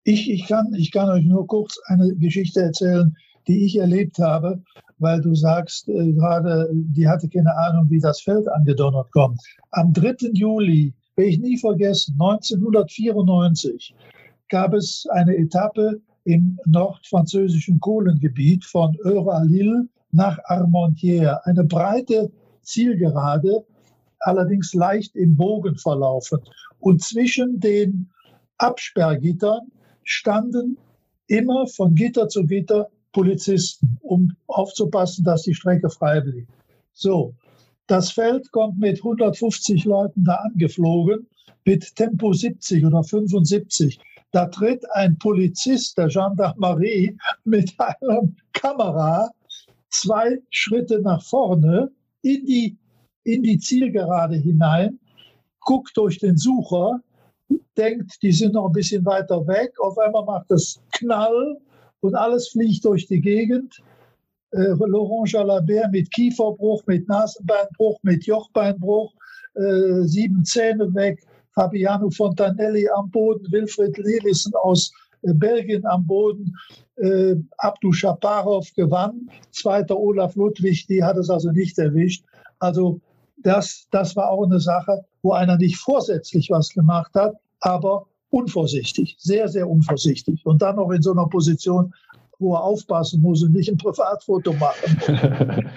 Ich, ich, kann, ich kann euch nur kurz eine Geschichte erzählen, die ich erlebt habe, weil du sagst äh, gerade, die hatte keine Ahnung, wie das Feld angedonnert kommt. Am 3. Juli, werde ich nie vergessen, 1994 gab es eine Etappe im nordfranzösischen Kohlengebiet von Eure-à-Lille nach Armentières. Eine breite Zielgerade, allerdings leicht im Bogen verlaufen. Und zwischen den Absperrgittern standen immer von Gitter zu Gitter Polizisten, um aufzupassen, dass die Strecke frei blieb. So, das Feld kommt mit 150 Leuten da angeflogen, mit Tempo 70 oder 75. Da tritt ein Polizist der Gendarmerie mit einer Kamera zwei Schritte nach vorne in die, in die Zielgerade hinein, guckt durch den Sucher denkt, die sind noch ein bisschen weiter weg. Auf einmal macht es Knall und alles fliegt durch die Gegend. Äh, Laurent Jalabert mit Kieferbruch, mit Nasenbeinbruch, mit Jochbeinbruch, äh, sieben Zähne weg. Fabiano Fontanelli am Boden, Wilfried Lelissen aus äh, Belgien am Boden. Äh, Abdu Shaparov gewann. Zweiter Olaf Ludwig, die hat es also nicht erwischt. Also das, das war auch eine Sache, wo einer nicht vorsätzlich was gemacht hat, aber unvorsichtig, sehr, sehr unvorsichtig. Und dann noch in so einer Position, wo er aufpassen muss und nicht ein Privatfoto machen. [laughs]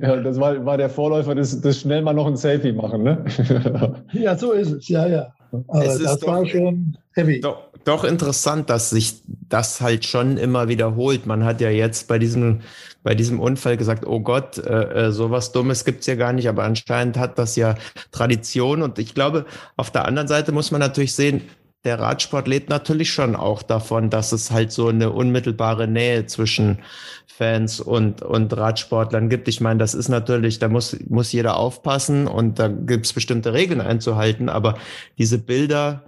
ja, das war, war der Vorläufer des, des schnell mal noch ein Selfie machen, ne? [laughs] ja, so ist es, ja, ja. Aber es das war schon heavy. Doch, doch interessant, dass sich das halt schon immer wiederholt. Man hat ja jetzt bei diesem, bei diesem Unfall gesagt, oh Gott, äh, äh sowas Dummes gibt's ja gar nicht, aber anscheinend hat das ja Tradition. Und ich glaube, auf der anderen Seite muss man natürlich sehen, der Radsport lebt natürlich schon auch davon, dass es halt so eine unmittelbare Nähe zwischen Fans und, und Radsportlern gibt. Ich meine, das ist natürlich, da muss, muss jeder aufpassen und da gibt's bestimmte Regeln einzuhalten, aber diese Bilder,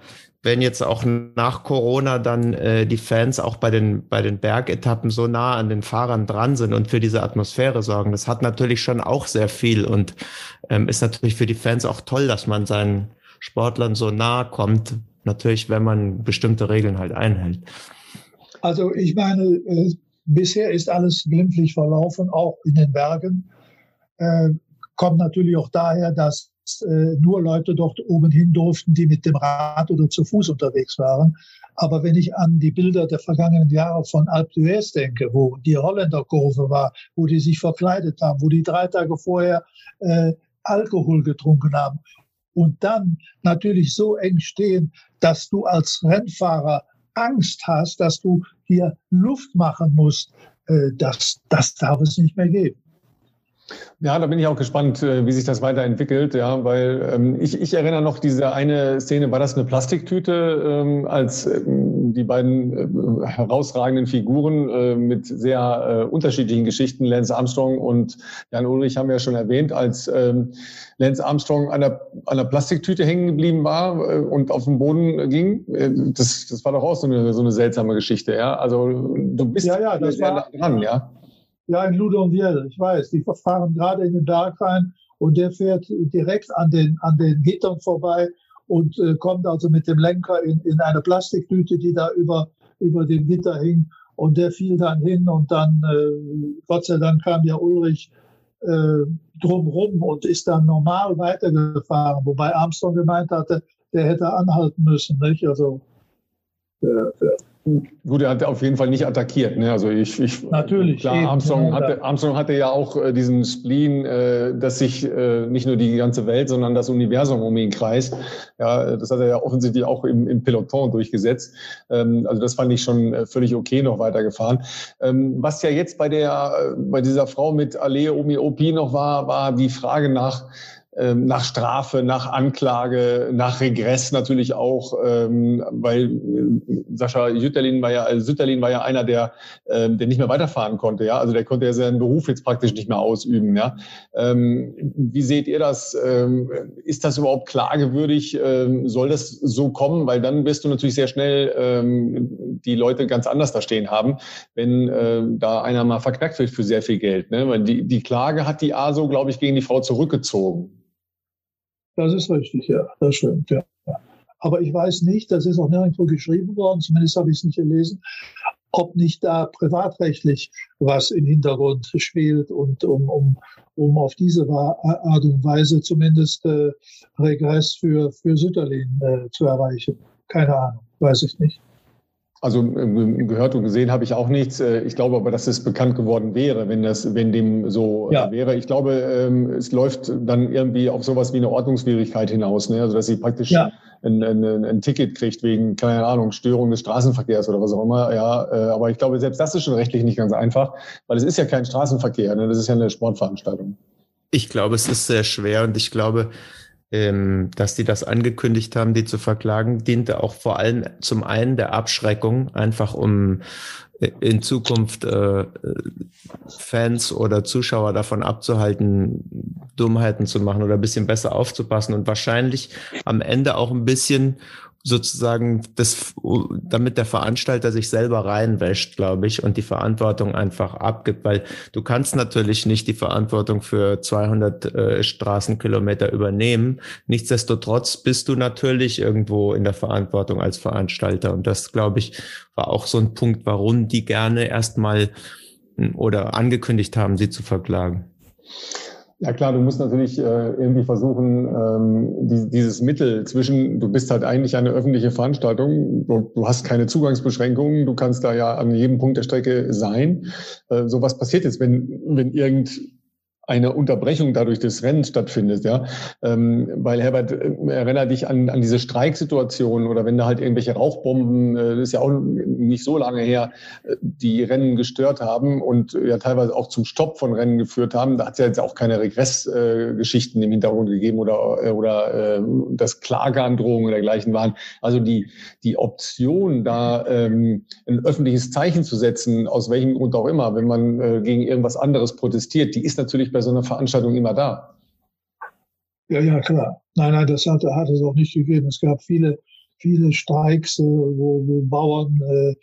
wenn jetzt auch nach Corona dann äh, die Fans auch bei den, bei den Bergetappen so nah an den Fahrern dran sind und für diese Atmosphäre sorgen, das hat natürlich schon auch sehr viel und ähm, ist natürlich für die Fans auch toll, dass man seinen Sportlern so nah kommt. Natürlich, wenn man bestimmte Regeln halt einhält. Also ich meine, äh, bisher ist alles glimpflich verlaufen, auch in den Bergen. Äh, kommt natürlich auch daher, dass nur Leute dort oben hin durften, die mit dem Rad oder zu Fuß unterwegs waren. Aber wenn ich an die Bilder der vergangenen Jahre von Alpe d'Huez denke, wo die Holländerkurve war, wo die sich verkleidet haben, wo die drei Tage vorher äh, Alkohol getrunken haben und dann natürlich so eng stehen, dass du als Rennfahrer Angst hast, dass du hier Luft machen musst, äh, das, das darf es nicht mehr geben. Ja, da bin ich auch gespannt, äh, wie sich das weiterentwickelt, ja, weil ähm, ich, ich erinnere noch diese eine Szene, war das eine Plastiktüte, ähm, als ähm, die beiden äh, herausragenden Figuren äh, mit sehr äh, unterschiedlichen Geschichten, Lance Armstrong und Jan Ulrich haben wir ja schon erwähnt, als ähm, Lance Armstrong an der, an der Plastiktüte hängen geblieben war äh, und auf den Boden ging. Äh, das, das war doch auch so eine, so eine seltsame Geschichte, ja. Also du bist ja, ja, das war, dran, ja. Ja, in Ludonvielle, ich weiß. Die fahren gerade in den Berg rein und der fährt direkt an den, an den Gittern vorbei und äh, kommt also mit dem Lenker in, in eine Plastiktüte, die da über, über dem Gitter hing. Und der fiel dann hin und dann, äh, Gott sei Dank, kam ja Ulrich äh, drumrum und ist dann normal weitergefahren, wobei Armstrong gemeint hatte, der hätte anhalten müssen. Nicht? Also, äh, äh Gut, er hat auf jeden Fall nicht attackiert. Ne? Also ich, ich natürlich. Klar, eben, Armstrong, hatte, Armstrong hatte ja auch äh, diesen Spleen, äh, dass sich äh, nicht nur die ganze Welt, sondern das Universum um ihn kreist. Ja, das hat er ja offensichtlich auch im, im Peloton durchgesetzt. Ähm, also das fand ich schon äh, völlig okay noch weitergefahren. Ähm, was ja jetzt bei der, äh, bei dieser Frau mit Allee Omi Opi noch war, war die Frage nach nach Strafe, nach Anklage, nach Regress natürlich auch, ähm, weil äh, Sascha Sütterlin war ja, also Sütterlin war ja einer, der, ähm, der nicht mehr weiterfahren konnte, ja, also der konnte ja seinen Beruf jetzt praktisch nicht mehr ausüben, ja. Ähm, wie seht ihr das? Ähm, ist das überhaupt klagewürdig? Ähm, soll das so kommen? Weil dann wirst du natürlich sehr schnell ähm, die Leute ganz anders da stehen haben, wenn äh, da einer mal verknackt wird für sehr viel Geld, ne? Weil die, die Klage hat die ASO, glaube ich, gegen die Frau zurückgezogen. Das ist richtig, ja, das stimmt, ja. Aber ich weiß nicht, das ist auch nirgendwo geschrieben worden, zumindest habe ich es nicht gelesen, ob nicht da privatrechtlich was im Hintergrund spielt und um, um, um auf diese Art und Weise zumindest äh, Regress für, für Sütterlin äh, zu erreichen. Keine Ahnung, weiß ich nicht. Also ähm, gehört und gesehen habe ich auch nichts. Äh, ich glaube aber, dass es bekannt geworden wäre, wenn das, wenn dem so äh, ja. wäre. Ich glaube, ähm, es läuft dann irgendwie auf sowas wie eine Ordnungswidrigkeit hinaus, ne? also dass sie praktisch ja. ein, ein, ein, Ticket kriegt wegen keine Ahnung Störung des Straßenverkehrs oder was auch immer. Ja, äh, aber ich glaube, selbst das ist schon rechtlich nicht ganz einfach, weil es ist ja kein Straßenverkehr, ne? das ist ja eine Sportveranstaltung. Ich glaube, es ist sehr schwer und ich glaube, ähm, dass die das angekündigt haben, die zu verklagen, diente auch vor allem zum einen der Abschreckung, einfach um äh, in Zukunft äh, Fans oder Zuschauer davon abzuhalten, Dummheiten zu machen oder ein bisschen besser aufzupassen und wahrscheinlich am Ende auch ein bisschen sozusagen das, damit der Veranstalter sich selber reinwäscht, glaube ich, und die Verantwortung einfach abgibt, weil du kannst natürlich nicht die Verantwortung für 200 äh, Straßenkilometer übernehmen. Nichtsdestotrotz bist du natürlich irgendwo in der Verantwortung als Veranstalter und das, glaube ich, war auch so ein Punkt, warum die gerne erstmal hm, oder angekündigt haben, sie zu verklagen. Ja klar, du musst natürlich äh, irgendwie versuchen, ähm, die, dieses Mittel zwischen, du bist halt eigentlich eine öffentliche Veranstaltung, du, du, hast keine Zugangsbeschränkungen, du kannst da ja an jedem Punkt der Strecke sein. Äh, so was passiert jetzt, wenn, wenn irgend eine Unterbrechung dadurch des Rennens stattfindet, ja. Ähm, weil Herbert, äh, erinnere dich an, an diese Streiksituation oder wenn da halt irgendwelche Rauchbomben, äh, das ist ja auch nicht so lange her, äh, die Rennen gestört haben und äh, ja teilweise auch zum Stopp von Rennen geführt haben. Da hat es ja jetzt auch keine Regressgeschichten äh, im Hintergrund gegeben oder, oder äh, dass Klageandrohungen oder dergleichen waren. Also die, die Option, da ähm, ein öffentliches Zeichen zu setzen, aus welchem Grund auch immer, wenn man äh, gegen irgendwas anderes protestiert, die ist natürlich bei so einer Veranstaltung immer da. Ja, ja, klar. Nein, nein, das hat, hat es auch nicht gegeben. Es gab viele, viele Streiks, äh, wo, wo Bauern äh,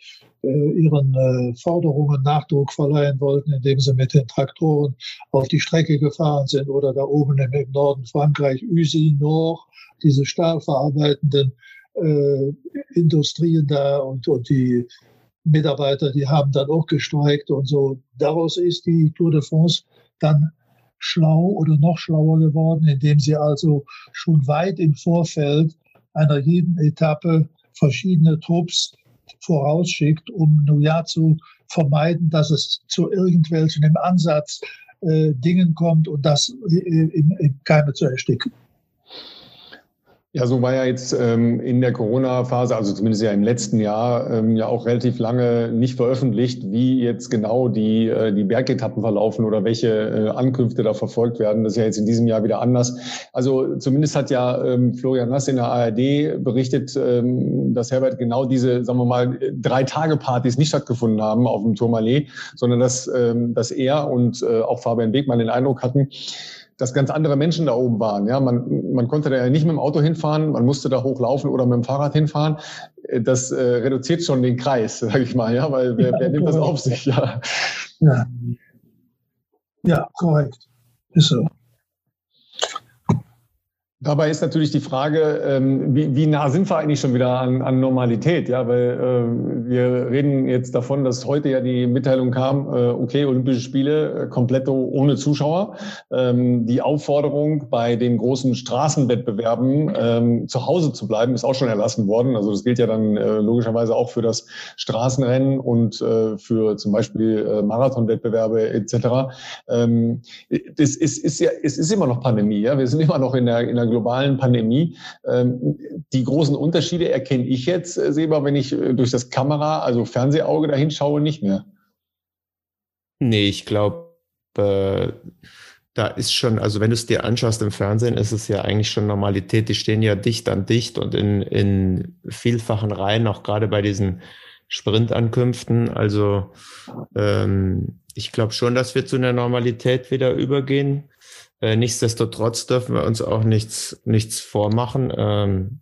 äh, ihren äh, Forderungen Nachdruck verleihen wollten, indem sie mit den Traktoren auf die Strecke gefahren sind oder da oben im, im Norden Frankreich, Usy Nord, diese stahlverarbeitenden äh, Industrien da und, und die Mitarbeiter, die haben dann auch gestreikt und so. Daraus ist die Tour de France dann schlau oder noch schlauer geworden, indem sie also schon weit im Vorfeld einer jeden Etappe verschiedene Trupps vorausschickt, um nun ja zu vermeiden, dass es zu irgendwelchen im Ansatz äh, Dingen kommt und das im, im Keime zu ersticken. Ja, so war ja jetzt ähm, in der Corona-Phase, also zumindest ja im letzten Jahr, ähm, ja auch relativ lange nicht veröffentlicht, wie jetzt genau die, äh, die Bergetappen verlaufen oder welche äh, Ankünfte da verfolgt werden. Das ist ja jetzt in diesem Jahr wieder anders. Also zumindest hat ja ähm, Florian Nass in der ARD berichtet, ähm, dass Herbert genau diese, sagen wir mal, drei Tage Partys nicht stattgefunden haben auf dem Tourmalet, sondern dass, ähm, dass er und äh, auch Fabian Wegmann den Eindruck hatten, dass ganz andere Menschen da oben waren. Ja, man, man konnte da ja nicht mit dem Auto hinfahren, man musste da hochlaufen oder mit dem Fahrrad hinfahren. Äh, das äh, reduziert schon den Kreis, [laughs] sage ich mal, ja, weil wer, ja, wer nimmt das auf sich? Ja. ja. Ja, korrekt. Ist so. Dabei ist natürlich die Frage, ähm, wie, wie nah sind wir eigentlich schon wieder an, an Normalität? Ja, weil äh, wir reden jetzt davon, dass heute ja die Mitteilung kam, äh, okay, Olympische Spiele äh, komplett ohne Zuschauer. Ähm, die Aufforderung bei den großen Straßenwettbewerben ähm, zu Hause zu bleiben, ist auch schon erlassen worden. Also das gilt ja dann äh, logischerweise auch für das Straßenrennen und äh, für zum Beispiel Marathonwettbewerbe etc. Ähm, das ist, ist ja, es ist immer noch Pandemie. Ja, wir sind immer noch in der, in der globalen Pandemie. Ähm, die großen Unterschiede erkenne ich jetzt, äh, Seba, wenn ich äh, durch das Kamera, also Fernsehauge dahin schaue, nicht mehr. Nee, ich glaube, äh, da ist schon, also wenn du es dir anschaust im Fernsehen, ist es ja eigentlich schon Normalität. Die stehen ja dicht an dicht und in, in vielfachen Reihen, auch gerade bei diesen Sprintankünften. Also ähm, ich glaube schon, dass wir zu einer Normalität wieder übergehen. Äh, nichtsdestotrotz dürfen wir uns auch nichts, nichts vormachen. Ähm,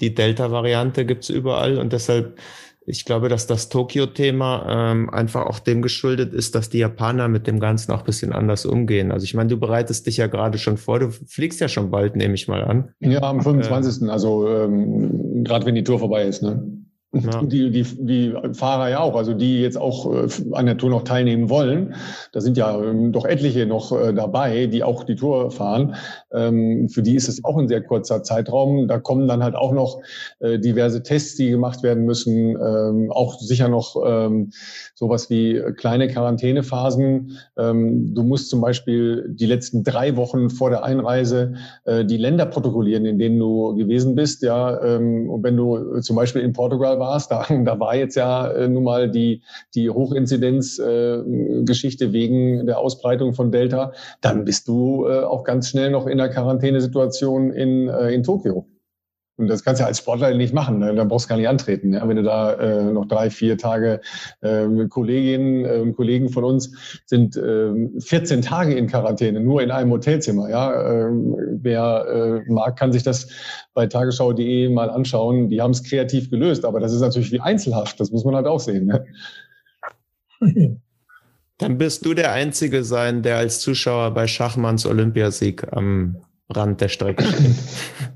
die Delta-Variante gibt's überall und deshalb, ich glaube, dass das Tokio-Thema ähm, einfach auch dem geschuldet ist, dass die Japaner mit dem Ganzen auch ein bisschen anders umgehen. Also ich meine, du bereitest dich ja gerade schon vor, du fliegst ja schon bald, nehme ich mal an. Ja, am 25. Äh, also ähm, gerade wenn die Tour vorbei ist, ne? Ja. Die, die, die Fahrer ja auch, also die jetzt auch äh, an der Tour noch teilnehmen wollen. Da sind ja ähm, doch etliche noch äh, dabei, die auch die Tour fahren. Ähm, für die ist es auch ein sehr kurzer Zeitraum. Da kommen dann halt auch noch äh, diverse Tests, die gemacht werden müssen. Ähm, auch sicher noch sowas wie kleine Quarantänephasen. Du musst zum Beispiel die letzten drei Wochen vor der Einreise die Länder protokollieren, in denen du gewesen bist. Ja, und wenn du zum Beispiel in Portugal warst. Da, [laughs] da war jetzt ja äh, nun mal die, die Hochinzidenz-Geschichte äh, wegen der Ausbreitung von Delta. Dann bist du äh, auch ganz schnell noch in der Quarantänesituation in, äh, in Tokio. Und das kannst du ja als Sportler nicht machen. Ne? Da brauchst du gar nicht antreten. Ja? Wenn du da äh, noch drei, vier Tage äh, Kolleginnen und äh, Kollegen von uns sind äh, 14 Tage in Quarantäne, nur in einem Hotelzimmer. Ja? Äh, wer äh, mag, kann sich das bei tagesschau.de mal anschauen. Die haben es kreativ gelöst, aber das ist natürlich wie Einzelhaft. Das muss man halt auch sehen. Ne? [laughs] Dann bist du der Einzige sein, der als Zuschauer bei Schachmanns Olympiasieg am Rand der Strecke steht. [laughs]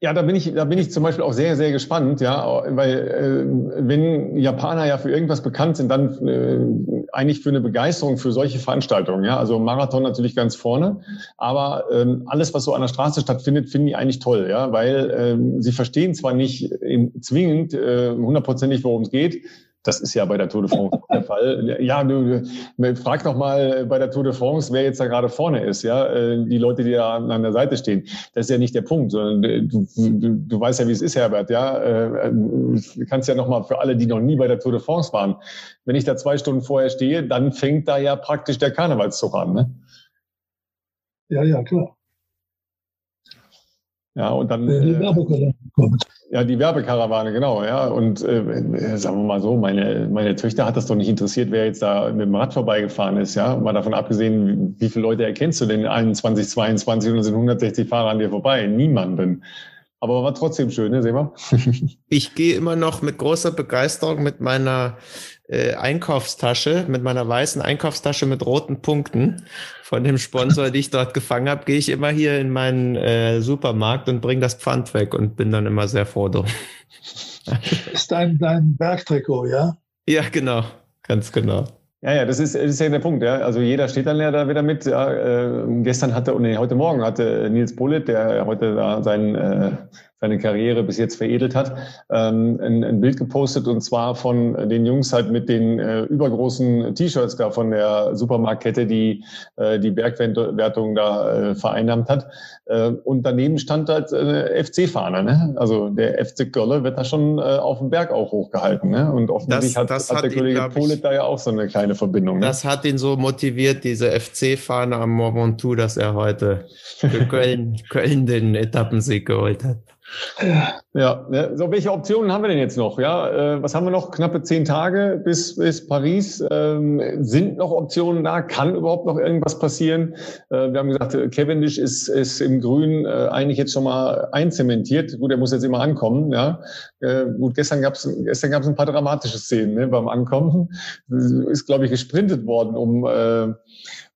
Ja, da bin ich, da bin ich zum Beispiel auch sehr, sehr gespannt, ja, weil äh, wenn Japaner ja für irgendwas bekannt sind, dann äh, eigentlich für eine Begeisterung für solche Veranstaltungen, ja, also Marathon natürlich ganz vorne, aber ähm, alles, was so an der Straße stattfindet, finden die eigentlich toll, ja, weil ähm, sie verstehen zwar nicht in, zwingend äh, hundertprozentig, worum es geht, das ist ja bei der Tour de France der Fall. Ja, du, du frag doch mal bei der Tour de France, wer jetzt da gerade vorne ist, ja, äh, die Leute, die da an der Seite stehen. Das ist ja nicht der Punkt, sondern äh, du, du, du weißt ja, wie es ist, Herbert, ja. Äh, du kannst ja nochmal für alle, die noch nie bei der Tour de France waren, wenn ich da zwei Stunden vorher stehe, dann fängt da ja praktisch der Karnevalszug an, ne? Ja, ja, klar. Ja, und dann. Äh. Ja, die Werbekarawane, genau, ja. Und äh, sagen wir mal so, meine, meine Töchter hat das doch nicht interessiert, wer jetzt da mit dem Rad vorbeigefahren ist, ja. Mal davon abgesehen, wie, wie viele Leute erkennst du denn in 21, 22 und sind 160 Fahrer an dir vorbei? Niemanden. Aber war trotzdem schön, ne, sehen [laughs] wir? ich gehe immer noch mit großer Begeisterung mit meiner äh, Einkaufstasche, mit meiner weißen Einkaufstasche mit roten Punkten von dem Sponsor, [laughs] die ich dort gefangen habe, gehe ich immer hier in meinen äh, Supermarkt und bringe das Pfand weg und bin dann immer sehr froh drum. [laughs] ist dein, dein Bergtrikot, ja? Ja, genau, ganz genau. Ja, ja, das ist, das ist ja der Punkt. Ja. Also jeder steht dann ja da wieder mit. Ja. Äh, gestern hatte, nee, heute Morgen hatte Nils Bullitt, der heute da seinen, äh, seine Karriere bis jetzt veredelt hat, ähm, ein, ein, Bild gepostet und zwar von den Jungs halt mit den äh, übergroßen T-Shirts da von der Supermarktkette, die äh, die Bergwertung da äh, vereinnahmt hat. Äh, und daneben stand halt äh, FC-Fahner. Ne? Also der FC Gölle wird da schon äh, auf dem Berg auch hochgehalten. Ne? Und offensichtlich das, das hat, hat, der Kollege Polit da ja auch so eine kleine Verbindung. Ne? Das hat ihn so motiviert, diese FC-Fahne am Mont Ventoux, dass er heute für [laughs] Köln, Köln den Etappensieg geholt hat. Ja, ne, so welche Optionen haben wir denn jetzt noch? Ja, äh, was haben wir noch? Knappe zehn Tage bis, bis Paris. Ähm, sind noch Optionen da? Kann überhaupt noch irgendwas passieren? Äh, wir haben gesagt, Cavendish ist, ist im Grün äh, eigentlich jetzt schon mal einzementiert. Gut, er muss jetzt immer ankommen. Ja, äh, gut, gestern gab es gestern gab's ein paar dramatische Szenen ne, beim Ankommen. Ist, glaube ich, gesprintet worden um, äh,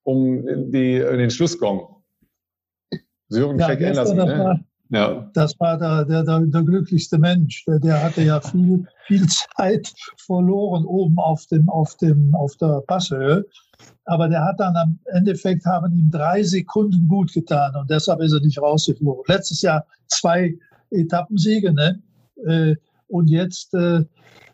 um die, den Schlussgong. Sören ja, Andersen, ne? Ja. Das war der, der, der, der glücklichste Mensch. Der, der, hatte ja viel, viel Zeit verloren oben auf, dem, auf, dem, auf der Passhöhe. Aber der hat dann am Endeffekt haben ihm drei Sekunden gut getan und deshalb ist er nicht rausgeflogen. Letztes Jahr zwei Etappensiege, ne? Äh, und jetzt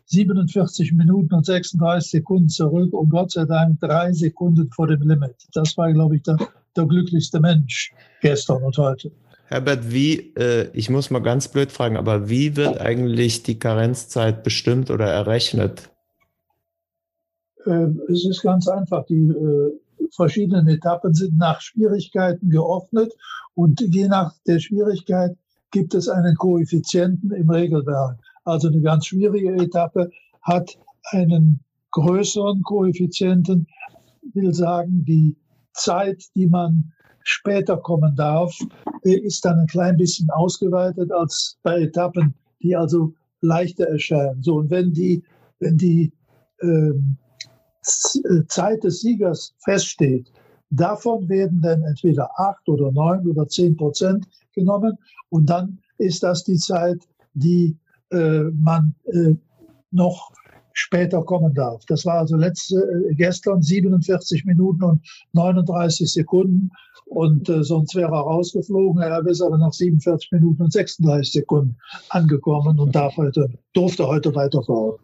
47 äh, Minuten und 36 Sekunden zurück und Gott sei Dank drei Sekunden vor dem Limit. Das war, glaube ich, der, der glücklichste Mensch gestern und heute. Herbert, wie, äh, ich muss mal ganz blöd fragen, aber wie wird eigentlich die Karenzzeit bestimmt oder errechnet? Äh, es ist ganz einfach. Die äh, verschiedenen Etappen sind nach Schwierigkeiten geordnet und je nach der Schwierigkeit gibt es einen Koeffizienten im Regelwerk. Also eine ganz schwierige Etappe hat einen größeren Koeffizienten, will sagen, die Zeit, die man später kommen darf, ist dann ein klein bisschen ausgeweitet als bei Etappen, die also leichter erscheinen. So, und wenn die, wenn die ähm, äh, Zeit des Siegers feststeht, davon werden dann entweder acht oder neun oder zehn Prozent genommen und dann ist das die Zeit, die äh, man äh, noch später kommen darf. Das war also letzte, äh, gestern 47 Minuten und 39 Sekunden und äh, sonst wäre er rausgeflogen. Er ist aber nach 47 Minuten und 36 Sekunden angekommen und darf heute, durfte heute weiterfahren.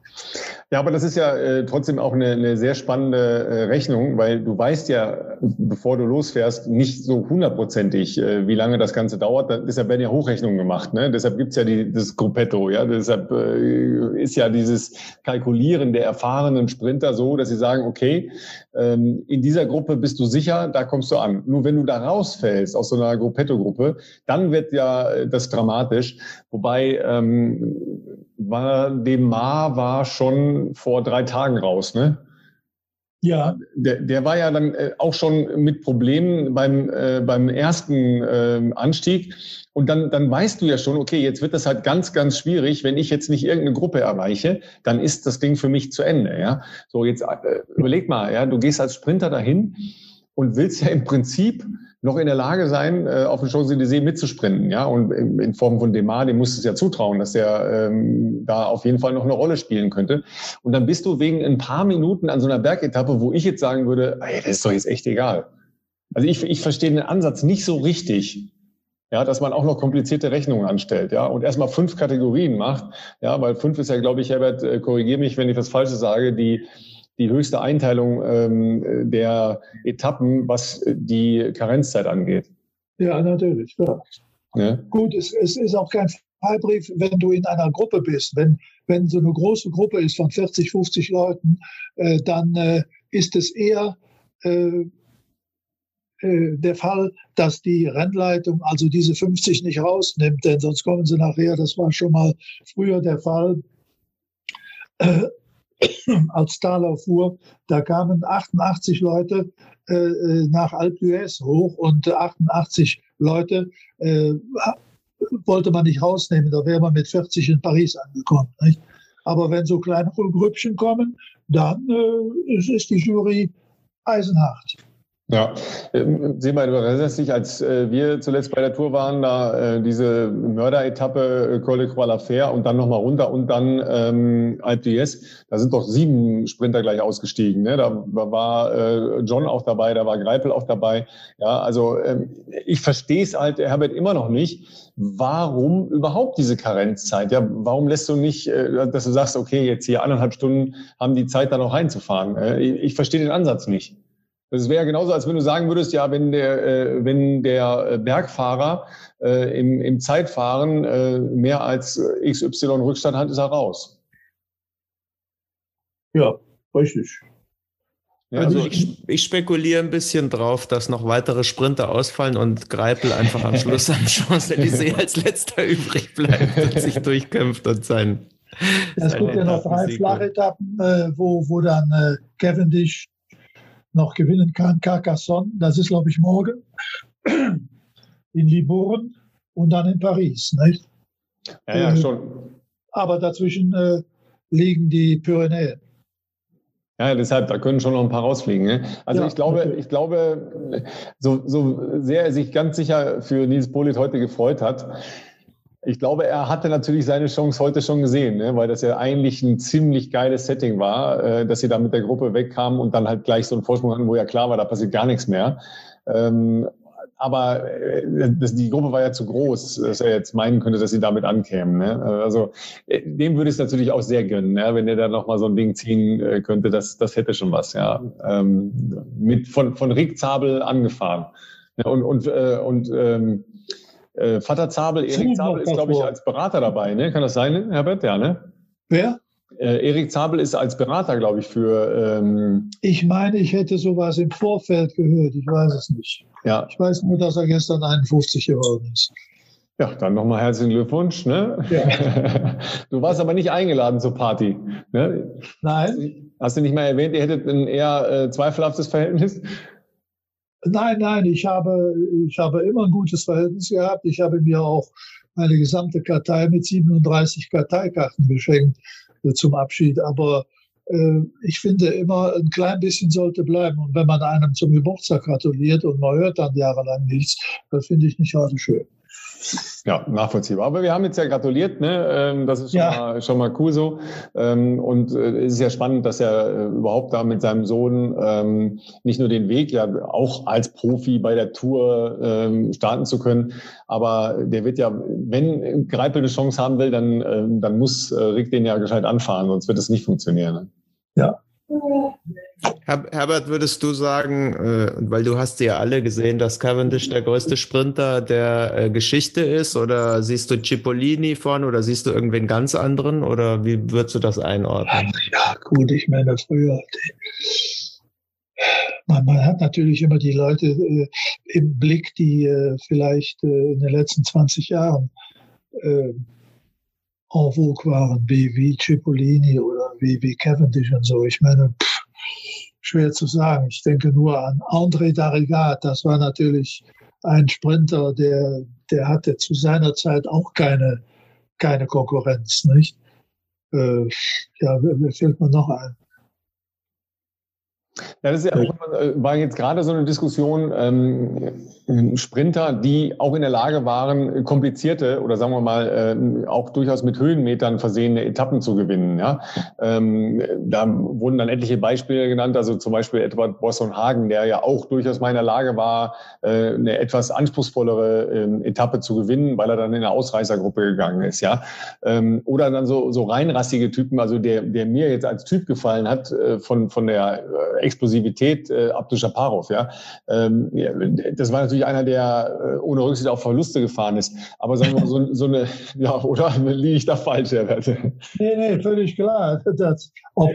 Ja, aber das ist ja äh, trotzdem auch eine, eine sehr spannende äh, Rechnung, weil du weißt ja, bevor du losfährst, nicht so hundertprozentig, äh, wie lange das Ganze dauert. Da, deshalb werden ja Hochrechnungen gemacht. Ne? Deshalb gibt's ja die, das Gruppetto. Ja? Deshalb äh, ist ja dieses Kalkulieren der erfahrenen Sprinter so, dass sie sagen, okay, ähm, in dieser Gruppe bist du sicher, da kommst du an. Nur wenn du da rausfällst aus so einer Gruppetto-Gruppe, dann wird ja äh, das dramatisch. Wobei ähm, dem Ma war schon vor drei Tagen raus, ne? Ja. Der, der war ja dann äh, auch schon mit Problemen beim, äh, beim ersten äh, Anstieg. Und dann, dann weißt du ja schon, okay, jetzt wird das halt ganz, ganz schwierig. Wenn ich jetzt nicht irgendeine Gruppe erreiche, dann ist das Ding für mich zu Ende. Ja, so jetzt äh, überleg mal, ja, du gehst als Sprinter dahin und willst ja im Prinzip noch in der Lage sein, äh, auf den Champs-Élysées mitzusprinten. Ja? Und in Form von Demar, dem musst du es ja zutrauen, dass der ähm, da auf jeden Fall noch eine Rolle spielen könnte. Und dann bist du wegen ein paar Minuten an so einer Bergetappe, wo ich jetzt sagen würde, ey, das ist doch jetzt echt egal. Also ich, ich verstehe den Ansatz nicht so richtig. Ja, dass man auch noch komplizierte Rechnungen anstellt, ja, und erstmal fünf Kategorien macht, ja, weil fünf ist ja, glaube ich, Herbert, äh, korrigiere mich, wenn ich was Falsches sage, die die höchste Einteilung ähm, der Etappen, was die Karenzzeit angeht. Ja, natürlich. Klar. Ja. Gut, es, es ist auch kein Fallbrief, wenn du in einer Gruppe bist. Wenn, wenn so eine große Gruppe ist von 40, 50 Leuten, äh, dann äh, ist es eher äh, äh, der Fall, dass die Rennleitung also diese 50 nicht rausnimmt, denn sonst kommen sie nachher, das war schon mal früher der Fall, äh, [coughs] als Thaler fuhr, da kamen 88 Leute äh, äh nach Alpe d'Huez hoch und 88 Leute äh, wollte man nicht rausnehmen, da wäre man mit 40 in Paris angekommen. Nicht? Aber wenn so kleinere Grüppchen kommen, dann äh, ist die Jury eisenhart. Ja, ähm, Seba, du erinnerst dich, als äh, wir zuletzt bei der Tour waren, da äh, diese Mörderetappe äh, Col de Croix la Fer und dann nochmal runter und dann ähm, Alpe d'Huez, da sind doch sieben Sprinter gleich ausgestiegen. Ne? Da war äh, John auch dabei, da war Greipel auch dabei. Ja, also ähm, ich verstehe es halt, Herbert, immer noch nicht. Warum überhaupt diese Karenzzeit? Ja, warum lässt du nicht, äh, dass du sagst, okay, jetzt hier anderthalb Stunden haben die Zeit, da noch reinzufahren? Äh, ich, ich verstehe den Ansatz nicht. Das wäre genauso, als wenn du sagen würdest, ja, wenn der, äh, wenn der Bergfahrer äh, im, im Zeitfahren äh, mehr als XY Rückstand hat, ist er raus. Ja, richtig. Ja, also, also ich, ich, spekuliere ein bisschen drauf, dass noch weitere Sprinter ausfallen und Greipel einfach am Schluss [laughs] am Champs-Élysées als letzter übrig bleibt und sich durchkämpft und sein. Es gibt ja noch drei Flachetappen, äh, wo, wo dann äh, Cavendish noch gewinnen kann. Carcassonne, das ist, glaube ich, morgen. [clears throat] In Libourne und dann in Paris. Nicht? Ja, ja, schon. Aber dazwischen äh, liegen die Pyrenäen. Ja, deshalb, da können schon noch ein paar rausfliegen. Ne? Also ja, ich glaube, okay. ich glaube, so, so sehr er sich ganz sicher für Nils Polit heute gefreut hat, ich glaube, er hatte natürlich seine Chance heute schon gesehen, ne? weil das ja eigentlich ein ziemlich geiles Setting war, äh, dass sie da mit der Gruppe wegkamen und dann halt gleich so einen Vorsprung hatten, wo ja klar war, da passiert gar nichts mehr. Ähm, aber äh, die Gruppe war ja zu groß, dass er jetzt meinen könnte, dass sie damit ankämen. Ne? Also äh, dem würde ich es natürlich auch sehr gönnen, ja? wenn er da nochmal so ein Ding ziehen äh, könnte, das, das hätte schon was. Ja, ähm, mit von von Rick Zabel angefahren ja, und und äh, und ähm, äh, Vater Zabel, Erik Zabel ist, glaube ich, als Berater dabei, ne? Kann das sein, Herbert? Ja, ne? Wer? Äh, Erik Zabel ist als Berater, glaube ich, für. Ähm ich meine, ich hätte sowas im Vorfeld gehört. Ich weiß es nicht. Ja. Ich weiß nur, dass er gestern 51 geworden ist. Ja, dann nochmal herzlichen Glückwunsch. Ne? Ja. [laughs] Du warst aber nicht eingeladen zur Party. Ne? Nein. Hast du nicht mal erwähnt, ihr hättet ein eher äh, zweifelhaftes Verhältnis? Nein, nein, ich habe, ich habe immer ein gutes Verhältnis gehabt. Ich habe mir auch meine gesamte Kartei mit 37 Karteikarten geschenkt äh, zum Abschied. Aber äh, ich finde immer, ein klein bisschen sollte bleiben. Und wenn man einem zum Geburtstag gratuliert und man hört dann jahrelang nichts, das finde ich nicht gerade schön. Ja, nachvollziehbar. Aber wir haben jetzt ja gratuliert, ne? Ähm, das ist schon, ja. mal, schon mal cool so. Ähm, und äh, es ist ja spannend, dass er äh, überhaupt da mit seinem Sohn ähm, nicht nur den Weg ja auch als Profi bei der Tour starten zu können, aber der wird ja, wenn Greipel eine Chance haben will, dann, dann muss äh, Rick den ja gescheit anfahren, sonst wird es nicht funktionieren. Ne? Ja. Herbert, würdest du sagen, äh, weil du hast ja alle gesehen, dass Cavendish der größte Sprinter der äh, Geschichte ist, oder siehst du Cipollini vorne oder siehst du irgendwen ganz anderen oder wie würdest du das einordnen? Ja, gut, ich meine, früher, man, man hat natürlich immer die Leute äh, im Blick, die äh, vielleicht äh, in den letzten 20 Jahren äh, en vogue waren, wie, wie Cipollini oder wie, wie Cavendish und so. Ich meine, pff, schwer zu sagen. Ich denke nur an André Darigat. Das war natürlich ein Sprinter, der, der hatte zu seiner Zeit auch keine, keine Konkurrenz, nicht? Äh, ja, wer fällt mir noch ein? Ja, das ist ja auch, äh, war jetzt gerade so eine Diskussion, ähm, Sprinter, die auch in der Lage waren, komplizierte oder sagen wir mal äh, auch durchaus mit Höhenmetern versehene Etappen zu gewinnen. Ja? Ähm, da wurden dann etliche Beispiele genannt, also zum Beispiel Edward Bosson Hagen, der ja auch durchaus mal in der Lage war, äh, eine etwas anspruchsvollere äh, Etappe zu gewinnen, weil er dann in eine Ausreißergruppe gegangen ist. Ja? Ähm, oder dann so, so reinrassige Typen, also der, der mir jetzt als Typ gefallen hat, äh, von, von der Explosivität äh, Abdul Shaparov. Ähm, ja, das war natürlich einer, der äh, ohne Rücksicht auf Verluste gefahren ist. Aber sagen wir mal, so, [laughs] so eine, ja, oder liege ich da falsch, Herr Werte? Nee, nee, völlig klar. Das, ob,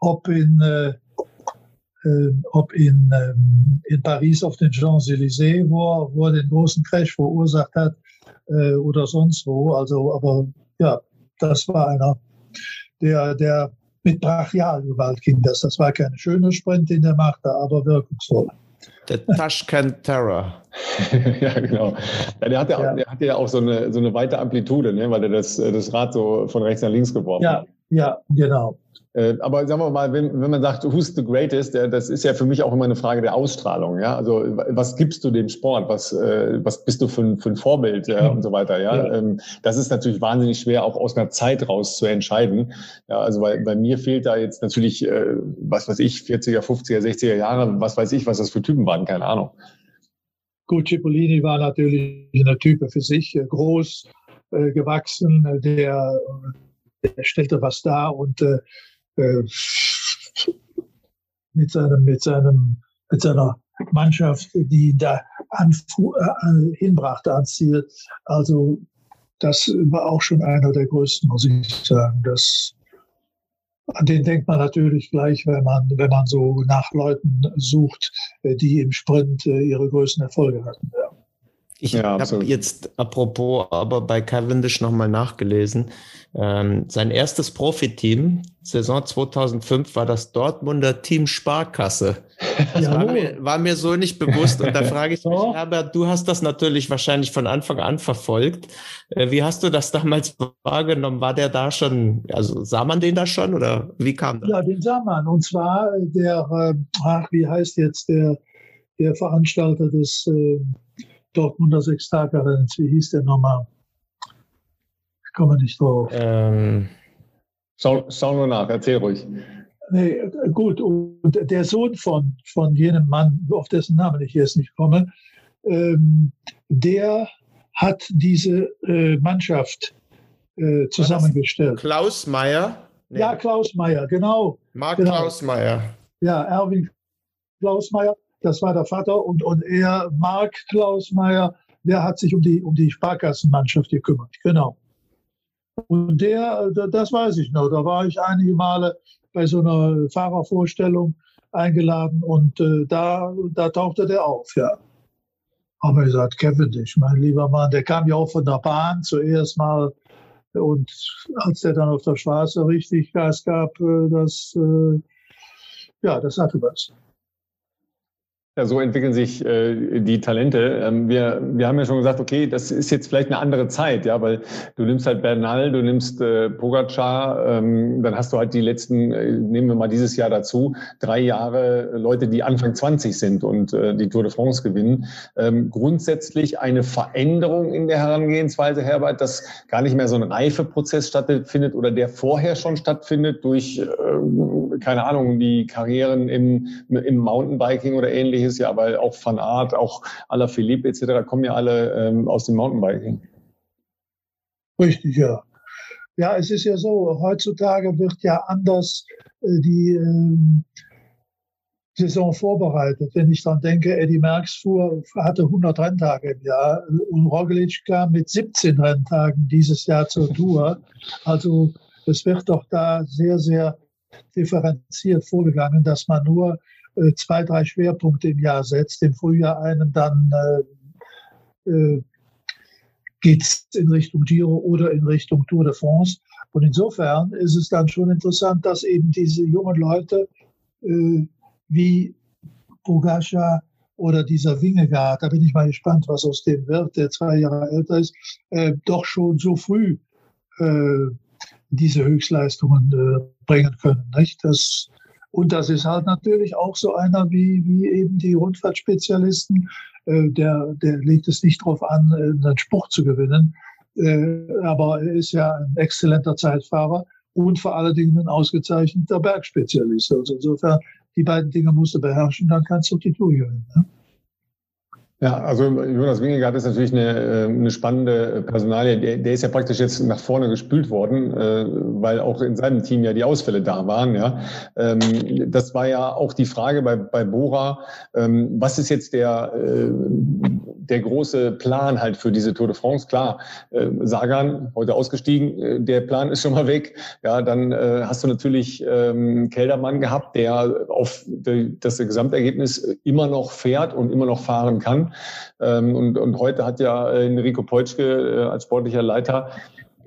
ob in äh, äh ob in, ähm, in Paris auf den Champs-Élysées, wo, wo er den großen Crash verursacht hat, äh, oder sonst wo. Also, aber ja, das war einer, der, der mit Brachialgewalt ging das. Das war kein schöner Sprint, den er machte, aber wirkungsvoll. Der [laughs] Tashkent Terror. [laughs] ja, genau. Ja, der, hatte, ja. der hatte ja auch so eine, so eine weite Amplitude, ne, weil er das, das Rad so von rechts nach links geworfen ja. hat. Ja, genau. Äh, aber sagen wir mal, wenn, wenn man sagt, who's the greatest, das ist ja für mich auch immer eine Frage der Ausstrahlung. Ja, also was gibst du dem Sport? Was, äh, was bist du für ein, für ein Vorbild ja, und so weiter? Ja, ja. Ähm, das ist natürlich wahnsinnig schwer, auch aus einer Zeit raus zu entscheiden. Ja, also bei, bei mir fehlt da jetzt natürlich, äh, was weiß ich, 40er, 50er, 60er Jahre, was weiß ich, was das für Typen waren, keine Ahnung. Gut, Cipollini war natürlich eine Type für sich, groß, gewachsen, der, der stellte was dar und äh, mit, seinem, mit, seinem, mit seiner Mannschaft, die da anfu äh, hinbrachte ans Ziel. Also das war auch schon einer der größten, muss ich sagen. Das, an den denkt man natürlich gleich, wenn man, wenn man so nach Leuten sucht, äh, die im Sprint äh, ihre größten Erfolge hatten. Ich ja, habe jetzt apropos aber bei Cavendish nochmal nachgelesen. Ähm, sein erstes Profiteam, Saison 2005, war das Dortmunder Team Sparkasse. Das war mir, war mir so nicht bewusst. Und da [laughs] frage ich mich, Herbert, du hast das natürlich wahrscheinlich von Anfang an verfolgt. Äh, wie hast du das damals wahrgenommen? War der da schon, also sah man den da schon oder wie kam das? Ja, den sah man. Und zwar der, äh, ach, wie heißt jetzt der, der Veranstalter des äh, Dortmunder Sechstagerenns, wie hieß der nochmal? komme nicht drauf. Ähm, schau, schau nur nach, erzähl ruhig. Nee, gut, und der Sohn von, von jenem Mann, auf dessen Namen ich jetzt nicht komme, ähm, der hat diese äh, Mannschaft äh, zusammengestellt. Klaus Meyer? Nee. Ja, Klaus Meyer, genau. Marc genau. Klaus Meyer. Ja, Erwin Klaus Meyer, das war der Vater und, und er, Marc Klaus Meyer, der hat sich um die, um die Sparkassenmannschaft gekümmert, genau. Und der, das weiß ich noch, da war ich einige Male bei so einer Fahrervorstellung eingeladen und äh, da, da tauchte der auf, ja. Aber ich gesagt, Cavendish, mein lieber Mann, der kam ja auch von der Bahn zuerst mal und als der dann auf der Straße richtig Gas gab, äh, das, äh, ja, das hatte was. Ja, so entwickeln sich äh, die Talente. Ähm, wir, wir haben ja schon gesagt, okay, das ist jetzt vielleicht eine andere Zeit, ja, weil du nimmst halt Bernal, du nimmst äh, Pogacar, ähm, dann hast du halt die letzten, äh, nehmen wir mal dieses Jahr dazu, drei Jahre Leute, die Anfang 20 sind und äh, die Tour de France gewinnen. Ähm, grundsätzlich eine Veränderung in der Herangehensweise, Herbert, dass gar nicht mehr so ein Reifeprozess stattfindet oder der vorher schon stattfindet durch, äh, keine Ahnung, die Karrieren im, im Mountainbiking oder ähnliches ähnliches, ja, weil auch Van Art, auch Ala Philippe etc. kommen ja alle ähm, aus dem Mountainbiking. Richtig, ja. Ja, es ist ja so, heutzutage wird ja anders äh, die äh, Saison vorbereitet. Wenn ich dann denke, Eddie Merckx fuhr, hatte 100 Renntage im Jahr und Roglic kam mit 17 Renntagen dieses Jahr zur Tour. Also es wird doch da sehr, sehr differenziert vorgegangen, dass man nur äh, zwei, drei Schwerpunkte im Jahr setzt, im Frühjahr einen, dann äh, äh, geht es in Richtung Giro oder in Richtung Tour de France. Und insofern ist es dann schon interessant, dass eben diese jungen Leute äh, wie Pogacar oder dieser Wingegaard, da bin ich mal gespannt, was aus dem wird, der zwei Jahre älter ist, äh, doch schon so früh äh, diese Höchstleistungen äh, bringen können. Nicht? Das und das ist halt natürlich auch so einer wie, wie eben die Rundfahrtspezialisten. Äh, der, der legt es nicht darauf an, äh, einen Spruch zu gewinnen. Äh, aber er ist ja ein exzellenter Zeitfahrer und vor allen Dingen ein ausgezeichneter Bergspezialist. Also insofern, die beiden Dinge musst du beherrschen, dann kannst du die Tour gewinnen. Ne? Ja, also Jonas Wingegaard ist natürlich eine, äh, eine spannende Personalie. Der, der ist ja praktisch jetzt nach vorne gespült worden, äh, weil auch in seinem Team ja die Ausfälle da waren. Ja, ähm, das war ja auch die Frage bei, bei Bora. Ähm, was ist jetzt der äh, der große Plan halt für diese Tour de France? Klar, Sagan heute ausgestiegen, der Plan ist schon mal weg. Ja, dann hast du natürlich ähm, Keldermann gehabt, der auf das Gesamtergebnis immer noch fährt und immer noch fahren kann. Ähm, und, und heute hat ja äh, Enrico Peutschke äh, als sportlicher Leiter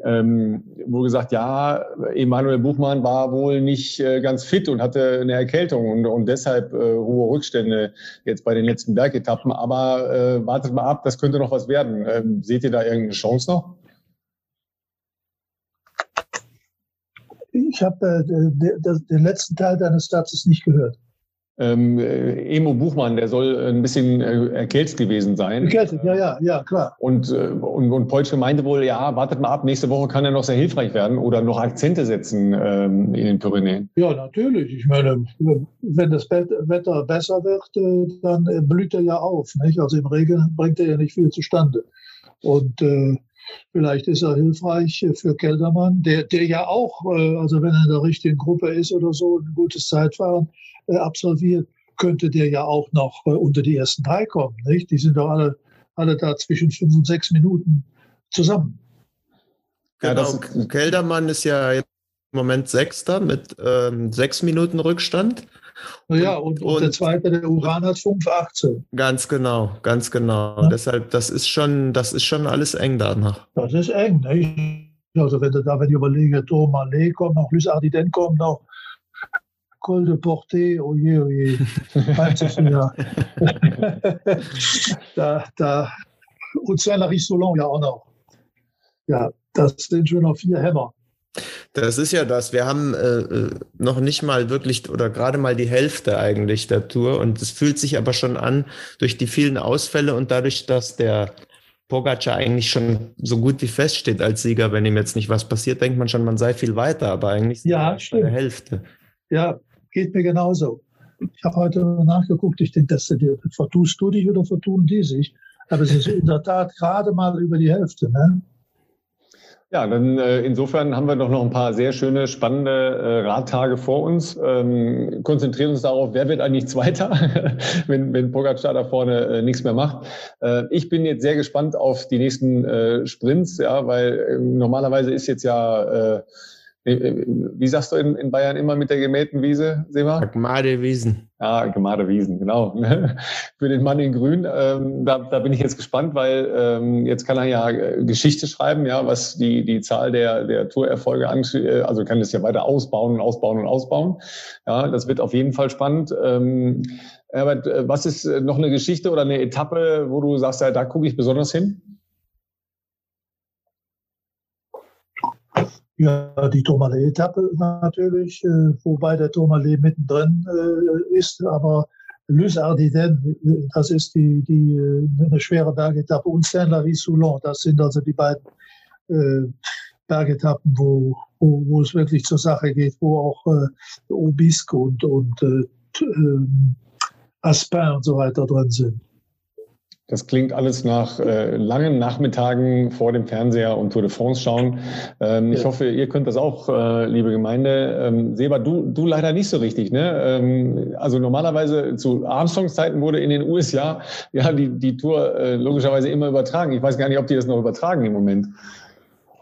ähm, wohl gesagt, ja, Emanuel Buchmann war wohl nicht äh, ganz fit und hatte eine Erkältung und, und deshalb äh, hohe Rückstände jetzt bei den letzten Bergetappen. Aber äh, wartet mal ab, das könnte noch was werden. Ähm, seht ihr da irgendeine Chance noch? Ich habe äh, den letzten Teil deines Satzes nicht gehört. Ähm, äh, Emo Buchmann, der soll ein bisschen äh, erkältet gewesen sein. Erkältet, ja, ja, ja, klar. Und, äh, und, und Polsche meinte wohl, ja, wartet mal ab, nächste Woche kann er noch sehr hilfreich werden oder noch Akzente setzen ähm, in den Pyrenäen. Ja, natürlich. Ich meine, wenn das Wetter besser wird, äh, dann blüht er ja auf. Nicht? Also im Regen bringt er ja nicht viel zustande. Und äh, Vielleicht ist er hilfreich für Keldermann, der, der ja auch, äh, also wenn er in der richtigen Gruppe ist oder so, ein gutes Zeitfahren äh, absolviert, könnte der ja auch noch äh, unter die ersten drei kommen. Nicht? Die sind doch alle, alle da zwischen fünf und sechs Minuten zusammen. Genau, ja, Keldermann ist ja im Moment Sechster mit ähm, sechs Minuten Rückstand. Ja, und, und, und, der zweite, der Uran hat 5,18. Ganz genau, ganz genau. Ja. Deshalb, das ist schon, das ist schon alles eng danach. Das ist eng. Ne? Also wenn du da, wenn ich überlege, Thomas Lee kommt noch, Luis Ardiden kommt noch, Col de Porté, oh je, oh je. [laughs] ja. da, da, und Saint-Larry-Solon ja auch noch. Ja, das sind schon noch vier Hämmer. Das ist ja das. Wir haben äh, äh, noch nicht mal wirklich oder gerade mal die Hälfte eigentlich der Tour und es fühlt sich aber schon an durch die vielen Ausfälle und dadurch, dass der Pogacar eigentlich schon so gut wie feststeht als Sieger. Wenn ihm jetzt nicht was passiert, denkt man schon, man sei viel weiter, aber eigentlich ja, bei der Hälfte. Ja, geht mir genauso. Ich habe heute nachgeguckt, ich denke, dass du, vertust du dich oder vertun die sich? Aber es ist in der Tat gerade mal über die Hälfte. Ne? Ja, dann äh, insofern haben wir doch noch ein paar sehr schöne, spannende äh, Radtage vor uns. Ähm, konzentrieren uns darauf, wer wird eigentlich Zweiter, [laughs] wenn, wenn Pogacar da vorne äh, nichts mehr macht. Äh, ich bin jetzt sehr gespannt auf die nächsten äh, Sprints, ja, weil äh, normalerweise ist jetzt ja äh, wie sagst du in, in, Bayern immer mit der gemähten Wiese, Sema? Gemade Wiesen. Ja, Gemade Wiesen, genau. [laughs] Für den Mann in Grün, ähm, da, da bin ich jetzt gespannt, weil ähm, jetzt kann er ja äh, Geschichte schreiben, ja, was die, die Zahl der, der Tourerfolge angeht. Äh, also kann es ja weiter ausbauen und ausbauen und ausbauen. Ja, das wird auf jeden Fall spannend. Ähm, äh, was ist noch eine Geschichte oder eine Etappe, wo du sagst, ja, da gucke ich besonders hin? Ja, die Tourmalet-Etappe natürlich, äh, wobei der Tourmalet mittendrin äh, ist, aber Lys Ardiden, das ist die, die, äh, eine schwere Bergetappe und Saint-Lary-Soulon, das sind also die beiden äh, Bergetappen, wo, wo, wo es wirklich zur Sache geht, wo auch äh, Obisque und, und äh, ähm, Aspin und so weiter drin sind. Das klingt alles nach äh, langen Nachmittagen vor dem Fernseher und Tour de France schauen. Ähm, ja. Ich hoffe, ihr könnt das auch, äh, liebe Gemeinde. Ähm, Seba, du, du leider nicht so richtig. Ne? Ähm, also normalerweise zu Armstrongs Zeiten wurde in den USA ja die, die Tour äh, logischerweise immer übertragen. Ich weiß gar nicht, ob die das noch übertragen im Moment.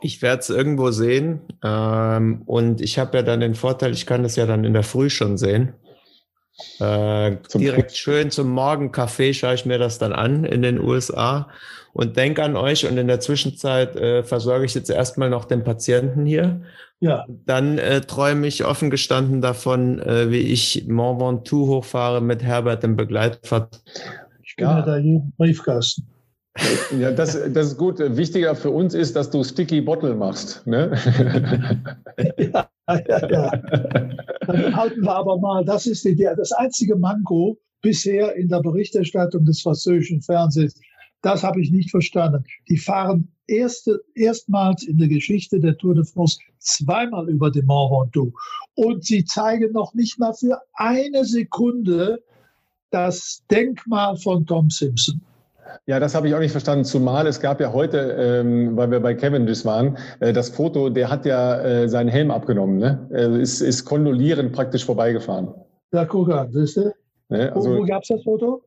Ich werde es irgendwo sehen. Ähm, und ich habe ja dann den Vorteil, ich kann das ja dann in der Früh schon sehen. Äh, direkt schön zum Morgenkaffee schaue ich mir das dann an in den USA und denke an euch. Und in der Zwischenzeit äh, versorge ich jetzt erstmal noch den Patienten hier. Ja. Dann äh, träume ich offen gestanden davon, äh, wie ich Mont Ventoux hochfahre mit Herbert im Begleitfahrt. Ich kenne ja. da jeden Briefkasten. Ja, das, das ist gut. Wichtiger für uns ist, dass du Sticky Bottle machst. Ne? ja, ja, ja. Dann halten wir aber mal, das ist die, das einzige Manko bisher in der Berichterstattung des französischen Fernsehens. Das habe ich nicht verstanden. Die fahren erste, erstmals in der Geschichte der Tour de France zweimal über den Mont Ventoux. Und sie zeigen noch nicht mal für eine Sekunde das Denkmal von Tom Simpson. Ja, das habe ich auch nicht verstanden. Zumal es gab ja heute, ähm, weil wir bei Cavendish waren, äh, das Foto, der hat ja äh, seinen Helm abgenommen, ne? Er ist, ist kondolierend praktisch vorbeigefahren. Ja, guck an, siehst du? Ne? Also, wo wo gab es das Foto?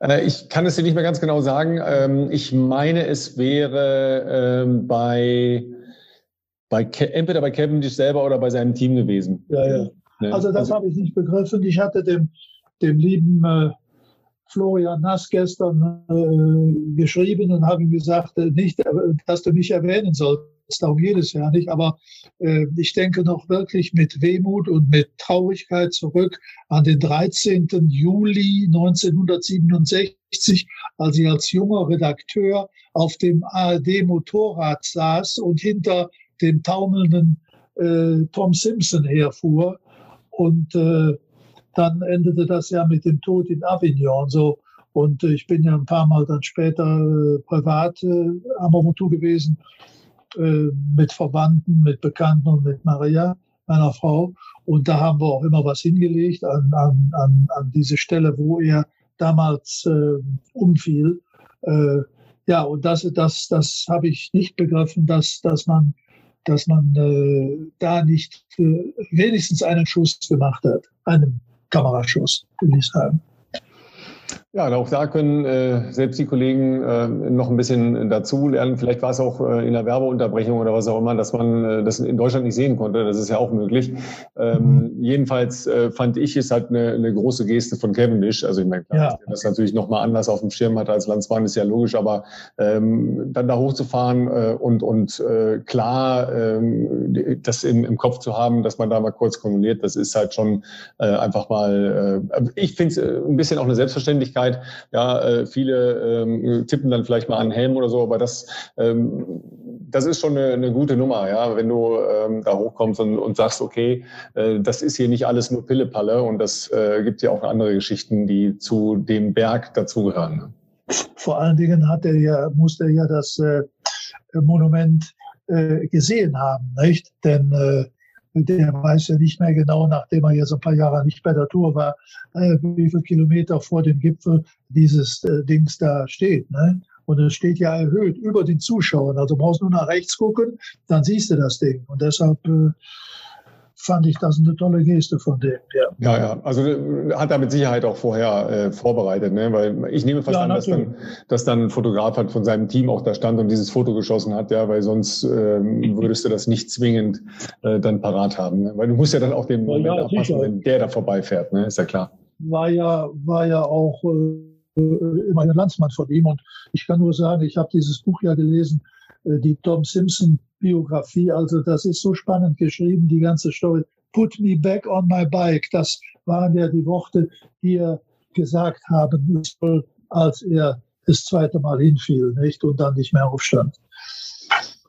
Äh, ich kann es dir nicht mehr ganz genau sagen. Ähm, ich meine, es wäre ähm, bei, bei entweder bei Cavendish selber oder bei seinem Team gewesen. Ja, ja. Ne? Also das also, habe ich nicht begriffen. Ich hatte dem, dem lieben äh, Florian Nass gestern äh, geschrieben und habe ihm gesagt, äh, nicht, äh, dass du mich erwähnen sollst. Darum geht es ja nicht. Aber äh, ich denke noch wirklich mit Wehmut und mit Traurigkeit zurück an den 13. Juli 1967, als ich als junger Redakteur auf dem ARD-Motorrad saß und hinter dem taumelnden äh, Tom Simpson herfuhr. Und äh, dann endete das ja mit dem Tod in Avignon. So. Und äh, ich bin ja ein paar Mal dann später äh, privat äh, am Motu gewesen, mit Verwandten, mit Bekannten und mit Maria, meiner Frau. Und da haben wir auch immer was hingelegt an, an, an, an diese Stelle, wo er damals äh, umfiel. Äh, ja, und das, das, das habe ich nicht begriffen, dass, dass man, dass man äh, da nicht wenigstens einen Schuss gemacht hat, einen Kameraschuss, will ich sagen. Ja, auch da können äh, selbst die Kollegen äh, noch ein bisschen dazu lernen. Vielleicht war es auch äh, in der Werbeunterbrechung oder was auch immer, dass man äh, das in Deutschland nicht sehen konnte. Das ist ja auch möglich. Ähm, mhm. Jedenfalls äh, fand ich es halt eine, eine große Geste von Cavendish. Also ich meine, klar, ja. dass das natürlich nochmal anders auf dem Schirm hat als Landsmann, ist ja logisch, aber ähm, dann da hochzufahren äh, und, und äh, klar äh, das im, im Kopf zu haben, dass man da mal kurz kumuliert, das ist halt schon äh, einfach mal, äh, ich finde es äh, ein bisschen auch eine Selbstverständlichkeit Möglichkeit. Ja, äh, viele ähm, tippen dann vielleicht mal einen Helm oder so, aber das, ähm, das ist schon eine, eine gute Nummer, ja, wenn du ähm, da hochkommst und, und sagst, okay, äh, das ist hier nicht alles nur Pillepalle und das äh, gibt ja auch andere Geschichten, die zu dem Berg dazugehören. Ne? Vor allen Dingen hat er ja, musste er ja das äh, Monument äh, gesehen haben, nicht? Denn der weiß ja nicht mehr genau, nachdem er jetzt ein paar Jahre nicht bei der Tour war, äh, wie viele Kilometer vor dem Gipfel dieses äh, Dings da steht. Ne? Und es steht ja erhöht über den Zuschauern. Also brauchst nur nach rechts gucken, dann siehst du das Ding. Und deshalb äh, fand ich das eine tolle Geste von dem. Ja, ja, ja. also äh, hat er mit Sicherheit auch vorher äh, vorbereitet, ne? weil ich nehme fast ja, an, dass dann, dass dann ein Fotograf hat von seinem Team auch da stand und dieses Foto geschossen hat, ja, weil sonst ähm, [laughs] würdest du das nicht zwingend äh, dann parat haben, ne? weil du musst ja dann auch den Moment ja, abpassen, wenn der da vorbeifährt, ne? ist ja klar. War ja, war ja auch äh, immer ein Landsmann von ihm und ich kann nur sagen, ich habe dieses Buch ja gelesen, äh, die Tom Simpson Biografie. Also das ist so spannend geschrieben, die ganze Story. Put me back on my bike. Das waren ja die Worte, die er gesagt haben soll, als er das zweite Mal hinfiel, nicht? Und dann nicht mehr aufstand.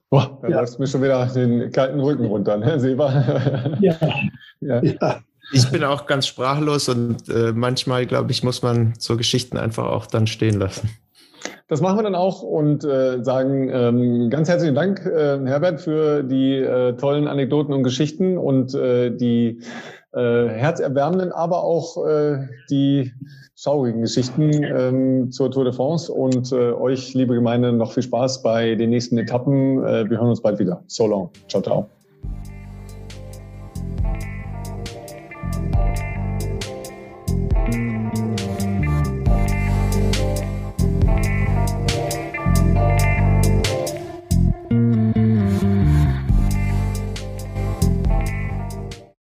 Boah, da ja. läuft mir schon wieder den kalten Rücken runter, ne, Seba? Ja. [laughs] ja. ja. Ich bin auch ganz sprachlos und äh, manchmal, glaube ich, muss man so Geschichten einfach auch dann stehen lassen. Das machen wir dann auch und äh, sagen ähm, ganz herzlichen Dank, äh, Herbert, für die äh, tollen Anekdoten und Geschichten und äh, die äh, herzerwärmenden, aber auch äh, die schaurigen Geschichten ähm, zur Tour de France. Und äh, euch, liebe Gemeinde, noch viel Spaß bei den nächsten Etappen. Äh, wir hören uns bald wieder. So long. Ciao, ciao.